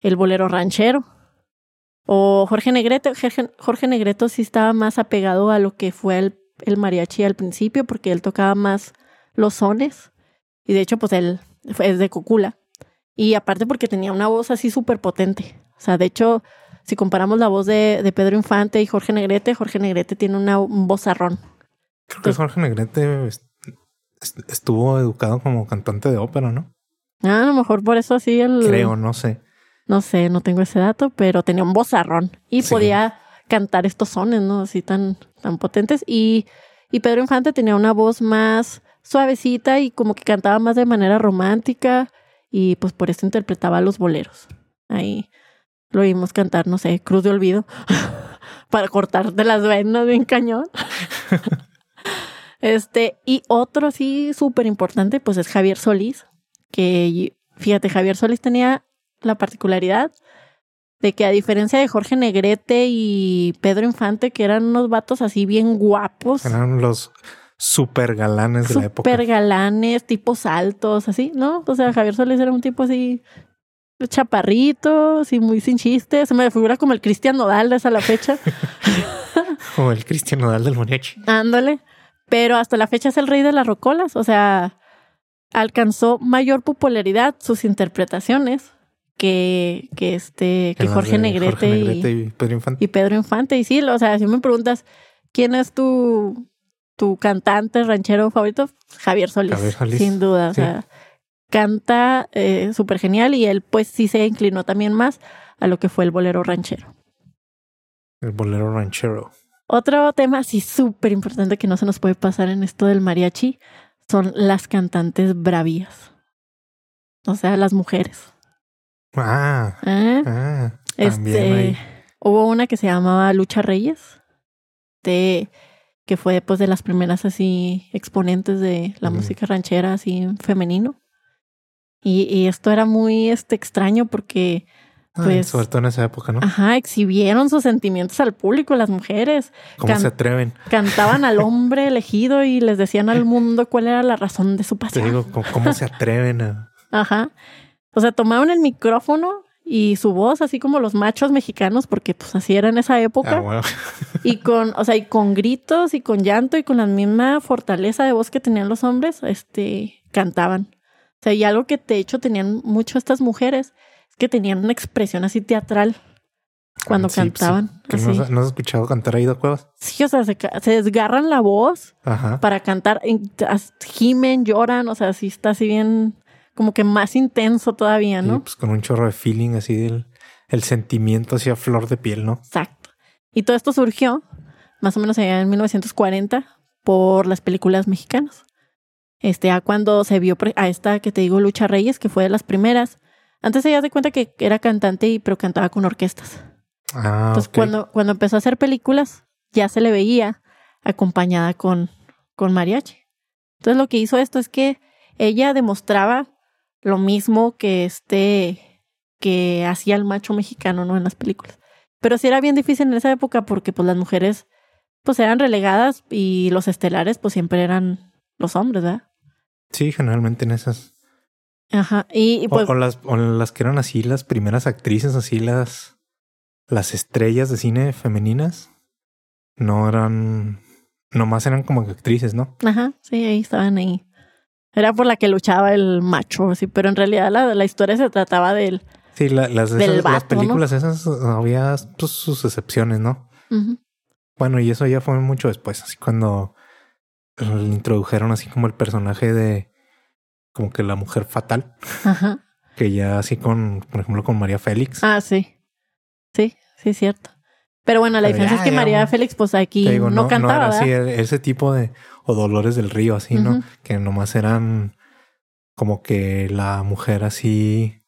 el bolero ranchero. O Jorge Negrete, Jorge, Negrete sí estaba más apegado a lo que fue el, el mariachi al principio, porque él tocaba más los sones. Y de hecho, pues él es de Cocula. Y aparte porque tenía una voz así súper potente. O sea, de hecho, si comparamos la voz de, de, Pedro Infante y Jorge Negrete, Jorge Negrete tiene una, un vozarrón. Creo que Jorge Negrete estuvo educado como cantante de ópera, ¿no? Ah, a lo mejor por eso sí el... Creo, no sé. No sé, no tengo ese dato, pero tenía un vozarrón y podía cantar estos sones, ¿no? Así tan, tan potentes. Y, y Pedro Infante tenía una voz más suavecita y como que cantaba más de manera romántica y pues por eso interpretaba los boleros. Ahí lo vimos cantar, no sé, Cruz de Olvido, para cortar de las venas bien cañón. Este, y otro sí súper importante, pues es Javier Solís, que fíjate, Javier Solís tenía la particularidad de que a diferencia de Jorge Negrete y Pedro Infante, que eran unos vatos así bien guapos. Eran los super galanes de la época. Super galanes, tipos altos, así, ¿no? O sea, Javier Solís era un tipo así chaparrito, así muy sin chistes. Se me figura como el Cristian Nodal de esa la fecha. o el Cristian Nodal del Moniachi. Ándale pero hasta la fecha es el rey de las rocolas, o sea, alcanzó mayor popularidad sus interpretaciones que, que este, que Jorge Negrete, y, Pedro Infante. Y Pedro Infante. Y sí, o sea, si me preguntas quién es tu, tu cantante ranchero favorito, Javier Solís, sin duda, o sea, canta eh, súper genial y él pues sí se inclinó también más a lo que fue el bolero ranchero. El bolero ranchero. Otro tema así súper importante que no se nos puede pasar en esto del mariachi son las cantantes bravías. O sea, las mujeres. Ah. ¿Eh? ah este, hubo una que se llamaba Lucha Reyes, de, que fue pues de las primeras así exponentes de la música ranchera así femenino. Y, y, esto era muy este extraño porque pues, sobre todo en esa época, ¿no? Ajá, exhibieron sus sentimientos al público, las mujeres. ¿Cómo se atreven? Cantaban al hombre elegido y les decían al mundo cuál era la razón de su pasión. Te digo, ¿cómo se atreven a...? Ajá. O sea, tomaban el micrófono y su voz, así como los machos mexicanos, porque pues así era en esa época. Ah, y con, o sea, y con gritos y con llanto y con la misma fortaleza de voz que tenían los hombres, este, cantaban. O sea, y algo que de hecho tenían mucho estas mujeres que tenían una expresión así teatral. cuando cantaban. no, has escuchado cantar a Ida Cuevas? Sí, o sea, se, desgarran la voz para cantar. Gimen, lloran, o sea, sí está así bien, como que más intenso todavía, ¿no? pues con un chorro de feeling así del el sentimiento hacia flor de piel, ¿no? Exacto. Y todo esto surgió más o menos allá en 1940 por las películas mexicanas. Este, a cuando se vio a esta que te digo, Lucha Reyes, que fue de las primeras. Antes ella de cuenta que era cantante y pero cantaba con orquestas. Ah, Entonces, cuando, cuando empezó a hacer películas, ya se le veía acompañada con, con mariachi. Entonces, lo que hizo esto es que ella demostraba lo mismo que este, que hacía el macho mexicano, ¿no? En las películas. Pero sí era bien difícil en esa época porque, pues, las mujeres, pues, eran relegadas y los estelares, pues, siempre eran los hombres, ¿verdad? Sí, generalmente en esas. Ajá. Y, pues, o, las, o las que eran así las primeras actrices, así las las estrellas de cine femeninas no eran, nomás eran como actrices, ¿no? Ajá, sí, ahí estaban ahí. Era por la que luchaba el macho, sí, pero en realidad la, la historia se trataba del... Sí, las, las películas esas había pues, sus excepciones, ¿no? Bueno, y eso ya fue mucho después, así cuando introdujeron así como el personaje de como que la mujer fatal. Ajá. Que ya así con, por ejemplo, con María Félix. Ah, sí. Sí, sí es cierto. Pero bueno, la diferencia es que María Félix, pues aquí no, cantaba. No era así, ese tipo de, o Dolores del Río, así, ¿no? Que nomás eran como que la mujer así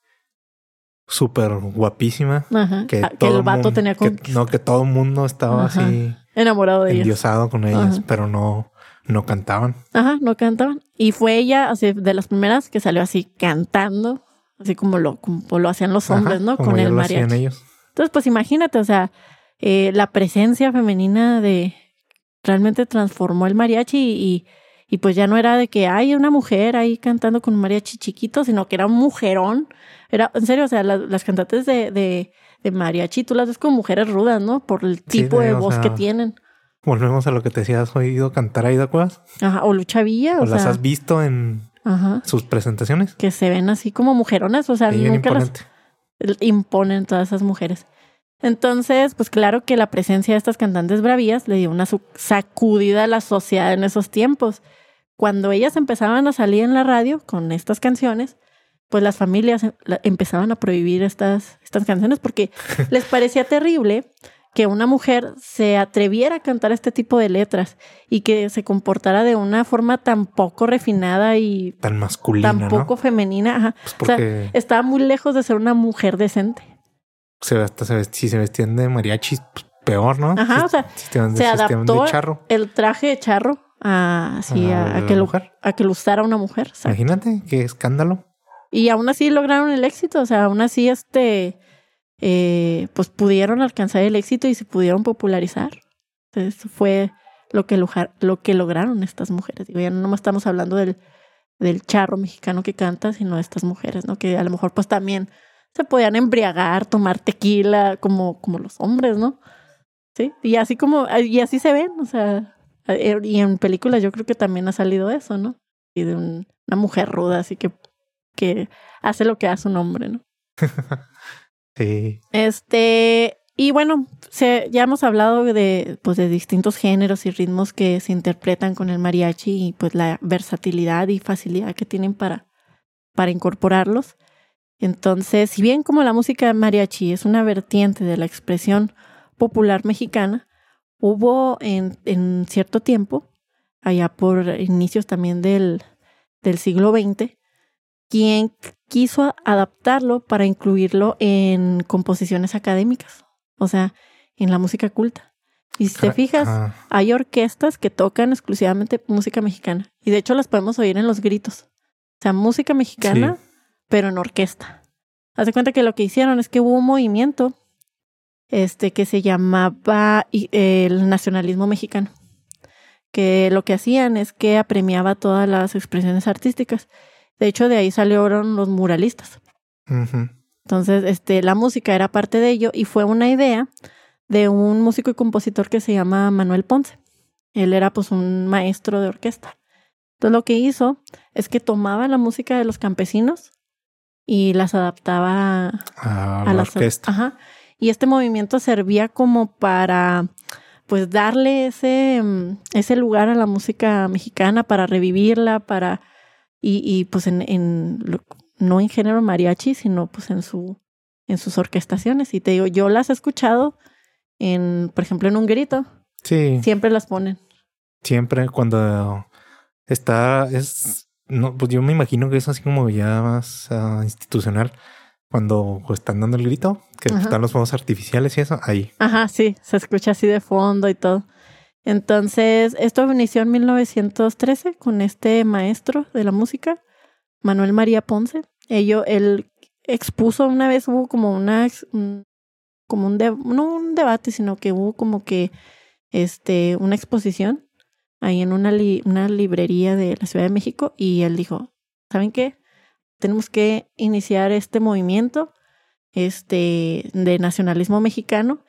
súper guapísima. Ajá. Que, ah, todo el vato tenía con... No, que todo el mundo estaba así... Enamorado de ellas. Endiosado con ellas, pero no, no cantaban. Ajá, no cantaban. Y fue ella, así, de las primeras que salió así cantando, así como lo, como lo hacían los hombres, ¿no? con el mariachi. ellos. Entonces, pues imagínate, o sea, eh, la presencia femenina de realmente transformó el mariachi y, y, pues ya no era de que hay una mujer ahí cantando con un mariachi chiquito, sino que era un mujerón. Era, en serio, o sea, las cantantes de, de, de, mariachi, tú las ves como mujeres rudas, ¿no? Por el tipo de, voz que tienen. Volvemos a lo que te decías, ¿has oído cantar a Ida Cuevas? Ajá, o Lucha Villa. O, las has visto en sus presentaciones. Que se ven así como mujeronas, o sea, nunca las imponen todas esas mujeres. Entonces, pues claro que la presencia de estas cantantes bravías le dio una sacudida a la sociedad en esos tiempos. Cuando ellas empezaban a salir en la radio con estas canciones, pues las familias em, empezaban a prohibir estas, estas canciones porque les parecía terrible que una mujer se atreviera a cantar este tipo de letras y que se comportara de una forma tan poco refinada y tan masculina, tan poco femenina. Pues o sea, estaba muy lejos de ser una mujer decente. Se, hasta se, si se vestían de mariachi, pues, peor, ¿no? Ajá, o sea, se adaptó el traje de charro a, así, a, que lo, a que lo usara una mujer. Imagínate, qué escándalo. Y aún así lograron el éxito, o sea, aún así este eh, pues pudieron alcanzar el éxito y se pudieron popularizar. Eso fue lo que, lo, que lograron estas mujeres. Digo, ya no estamos hablando del, del charro mexicano que canta, sino de estas mujeres, ¿no? Que a lo mejor pues también se podían embriagar, tomar tequila, como, como los hombres, ¿no? Sí, y así como, y así se ven, o sea, y en películas yo creo que también ha salido eso, ¿no? Y de una mujer ruda, así que, que hace lo que hace un hombre, ¿no? Este, y bueno, se, ya hemos hablado de, pues, de distintos géneros y ritmos que se interpretan con el mariachi y pues la versatilidad y facilidad que tienen para, para incorporarlos. Entonces, si bien como la música mariachi es una vertiente de la expresión popular mexicana, hubo en, en cierto tiempo, allá por inicios también del, del siglo XX, quien quiso adaptarlo para incluirlo en composiciones académicas, o sea, en la música culta. Y si te fijas, hay orquestas que tocan exclusivamente música mexicana. Y de hecho las podemos oír en los gritos. O sea, música mexicana, pero en orquesta. Haz de cuenta que lo que hicieron es que hubo un movimiento este, que se llamaba el nacionalismo mexicano. Que lo que hacían es que apremiaba todas las expresiones artísticas de hecho, de ahí salieron los muralistas. Entonces, este, la música era parte de ello y fue una idea de un músico y compositor que se llama Manuel Ponce. Él era pues un maestro de orquesta. Entonces lo que hizo es que tomaba la música de los campesinos y las adaptaba a, la orquesta. Ajá. y este movimiento servía como para pues darle ese, mm, ese lugar a la música mexicana, para revivirla, para y, y pues en, en no en género mariachi, sino pues en su en sus orquestaciones. Y te digo, yo las he escuchado en, por ejemplo, en un grito. Sí. Siempre las ponen. Siempre cuando está, es, no, pues yo me imagino que es así como ya más uh, institucional. Cuando pues, están dando el grito, que están los fuegos artificiales y eso, ahí. Ajá, sí, se escucha así de fondo y todo. Entonces, esto inició en 1913 con este maestro de la música, Manuel María Ponce. Ello, él expuso una vez, hubo como una, como un, no un debate, sino que hubo como que, este, una exposición ahí en una, una librería de la Ciudad de México y él dijo, ¿saben qué? Tenemos que iniciar este movimiento este, de nacionalismo mexicano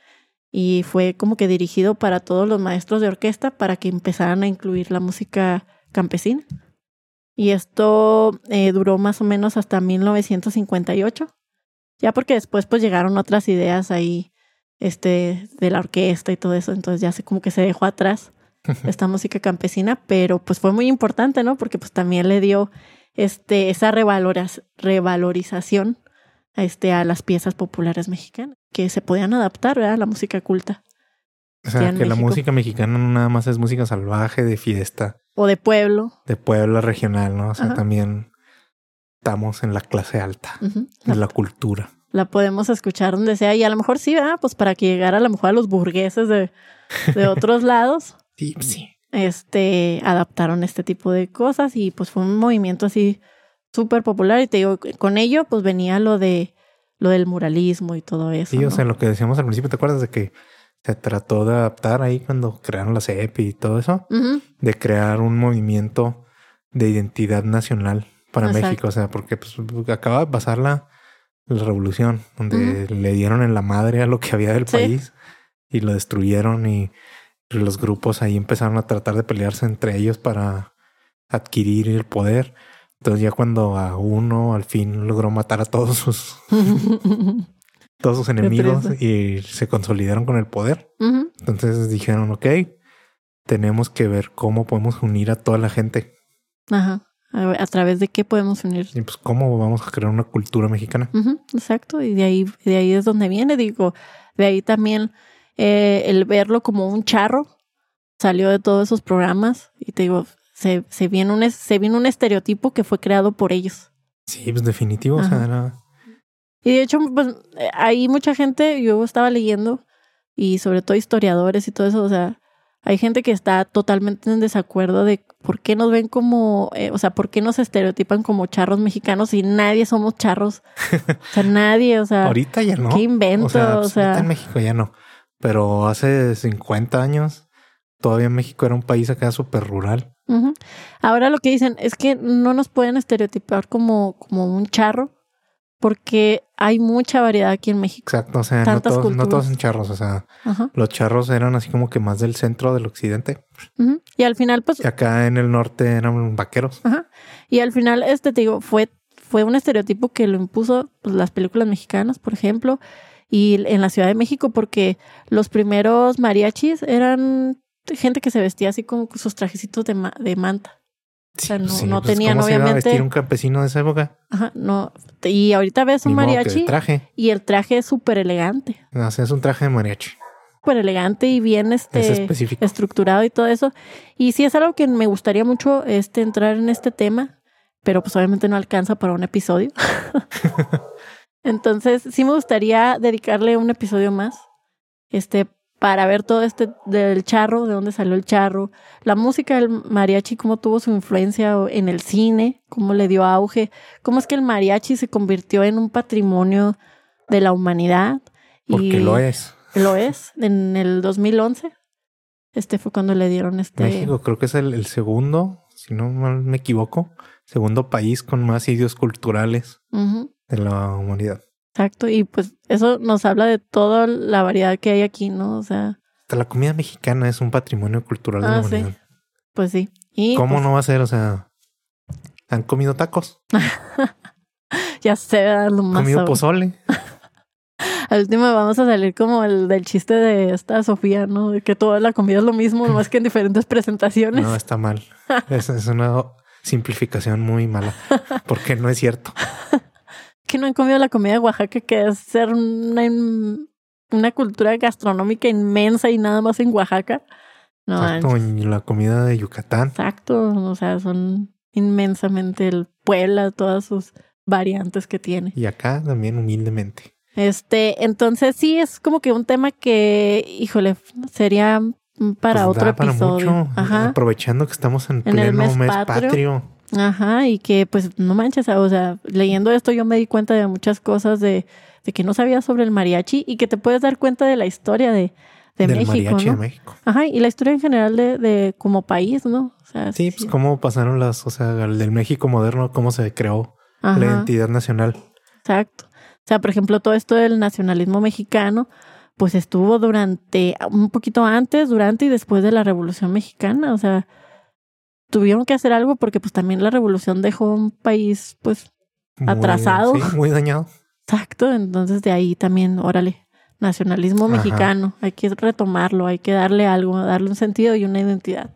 y fue como que dirigido para todos los maestros de orquesta para que empezaran a incluir la música campesina. Y esto eh, duró más o menos hasta 1958, ya porque después pues llegaron otras ideas ahí este, de la orquesta y todo eso, entonces ya se como que se dejó atrás esta música campesina, pero pues fue muy importante, ¿no? Porque pues también le dio este, esa revalorización este, a las piezas populares mexicanas, que se podían adaptar ¿verdad? a la música culta. O sea, que la música mexicana no nada más es música salvaje, de fiesta. O de pueblo. De pueblo regional, ¿no? O sea, también estamos en la clase alta de la cultura. La podemos escuchar donde sea y a lo mejor sí, ¿verdad? Pues para que llegara a lo mejor a los burgueses de, de otros lados. Sí, sí. Este, adaptaron este tipo de cosas y pues fue un movimiento así súper popular y te digo, con ello pues venía lo de lo del muralismo y todo eso. Sí, o sea, lo que decíamos al principio, ¿te acuerdas de que se trató de adaptar ahí cuando crearon la CEP y todo eso? De crear un movimiento de identidad nacional para México, o sea, porque pues acaba de pasar la, la revolución, donde le dieron en la madre a lo que había del país y lo destruyeron y los grupos ahí empezaron a tratar de pelearse entre ellos para adquirir el poder. Entonces ya cuando a uno al fin logró matar a todos sus todos sus enemigos y se consolidaron con el poder. Entonces dijeron, ok, tenemos que ver cómo podemos unir a toda la gente. Ajá. A, través de qué podemos unir. Y pues cómo vamos a crear una cultura mexicana. Exacto. Y de ahí, de ahí es donde viene. Digo, de ahí también eh, el verlo como un charro salió de todos esos programas. Y te digo, se, se, viene un, se viene un estereotipo que fue creado por ellos. Sí, pues definitivo. O sea, era... Y de hecho, pues hay mucha gente, yo estaba leyendo, y sobre todo historiadores y todo eso, o sea, hay gente que está totalmente en desacuerdo de por qué nos ven como, eh, o sea, por qué nos estereotipan como charros mexicanos y nadie somos charros. O sea, nadie, o sea. ahorita ya no. ¿Qué invento? O sea, pues, en México ya no. Pero hace 50 años, todavía México era un país acá súper rural. Ahora lo que dicen es que no nos pueden estereotipar como, como un charro, porque hay mucha variedad aquí en México. Exacto, o sea, no todos, no todos, son charros, o sea, los charros eran así como que más del centro del occidente. Y al final, pues... Y acá en el norte eran vaqueros. Y al final, este, te digo, fue, fue un estereotipo que lo impuso pues, las películas mexicanas, por ejemplo, y en la Ciudad de México, porque los primeros mariachis eran gente que se vestía así con sus trajecitos de, de manta. o sea, no, no pues, tenían obviamente. vestir un campesino de esa época? Ajá, no. Y ahorita ves un mariachi. Traje. Y el traje es súper elegante. No, o sea, es un traje de mariachi. Súper elegante y bien este estructurado y todo eso. Y sí es algo que me gustaría mucho este entrar en este tema, pero pues obviamente no alcanza para un episodio. Entonces, sí me gustaría dedicarle un episodio más. Este, para ver todo este del charro, de dónde salió el charro, la música del mariachi, cómo tuvo su influencia en el cine, cómo le dio auge, cómo es que el mariachi se convirtió en un patrimonio de la humanidad. Porque lo es. Lo es, en el 2011. Este fue cuando le dieron este... México creo que es el, segundo, si no me equivoco, segundo país con más idios culturales de la humanidad. Exacto, y pues eso nos habla de toda la variedad que hay aquí, ¿no? O sea. Hasta la comida mexicana es un patrimonio cultural de la ah, humanidad. Sí. Pues sí. ¿Cómo pues no va a ser? O sea, ¿han comido tacos? ya sé, lo más. ¿Han comido pozole? Al último vamos a salir como el del chiste de esta Sofía, ¿no? De que toda la comida es lo mismo, más que en diferentes presentaciones. No, está mal. es, es una simplificación muy mala, porque no es cierto. Que no han comido la comida de Oaxaca, que es ser una, una cultura gastronómica inmensa y nada más en Oaxaca. No, Exacto, la comida de Yucatán. Exacto, o sea, son inmensamente el Puebla, todas sus variantes que tiene. Y acá también humildemente. Este, entonces sí es como que un tema que, híjole, sería para pues otro episodio. Ajá. Aprovechando que estamos en, pleno mes, patrio. Ajá, y que pues no manches, o sea, leyendo esto yo me di cuenta de muchas cosas de, de que no sabía sobre el mariachi y que te puedes dar cuenta de la historia de, de Del Mariachi de México. Ajá, y la historia en general de, de como país, ¿no? O sea, sí, pues cómo pasaron las, o sea, el del México moderno, cómo se creó la identidad nacional. Exacto. O sea, por ejemplo, todo esto del nacionalismo mexicano, pues estuvo durante, un poquito antes, durante y después de la Revolución Mexicana. O sea, tuvieron que hacer algo porque pues también la revolución dejó un país pues atrasado. Sí, muy dañado. Exacto, entonces de ahí también, órale, nacionalismo mexicano, hay que retomarlo, hay que darle algo, darle un sentido y una identidad.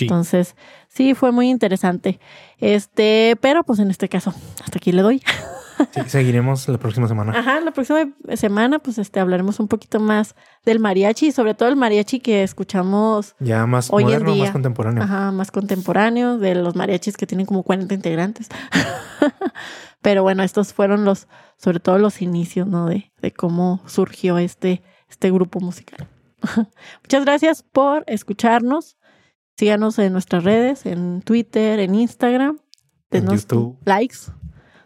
Entonces, sí, fue muy interesante. Este, pero pues en este caso, hasta aquí le doy. Sí, seguiremos la próxima semana. Ajá, la próxima semana, pues este, hablaremos un poquito más del mariachi, sobre todo el mariachi que escuchamos ya más hoy moderno, más contemporáneo. Ajá, más contemporáneo, de los mariachis que tienen como 40 integrantes. Pero bueno, estos fueron los, sobre todo los inicios, ¿no? De, de cómo surgió este, este grupo musical. Muchas gracias por escucharnos. Síganos en nuestras redes, en Twitter, en Instagram. Denos likes,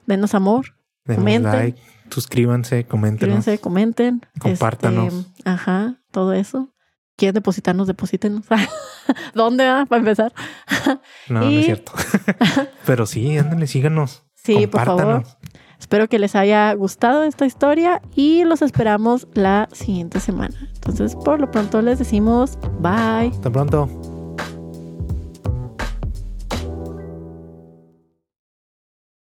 denos amor, comenten. Like, suscríbanse, comenten. Suscríbanse, comenten. Compártanos. Este, ajá, todo eso. ¿Quieren depositarnos? Deposítenos. ¿Dónde va? Para empezar. no, no es cierto. Pero sí, ándale, síganos. Sí, por favor. Espero que les haya gustado esta historia y los esperamos la siguiente semana. Entonces, por lo pronto les decimos bye. Hasta pronto.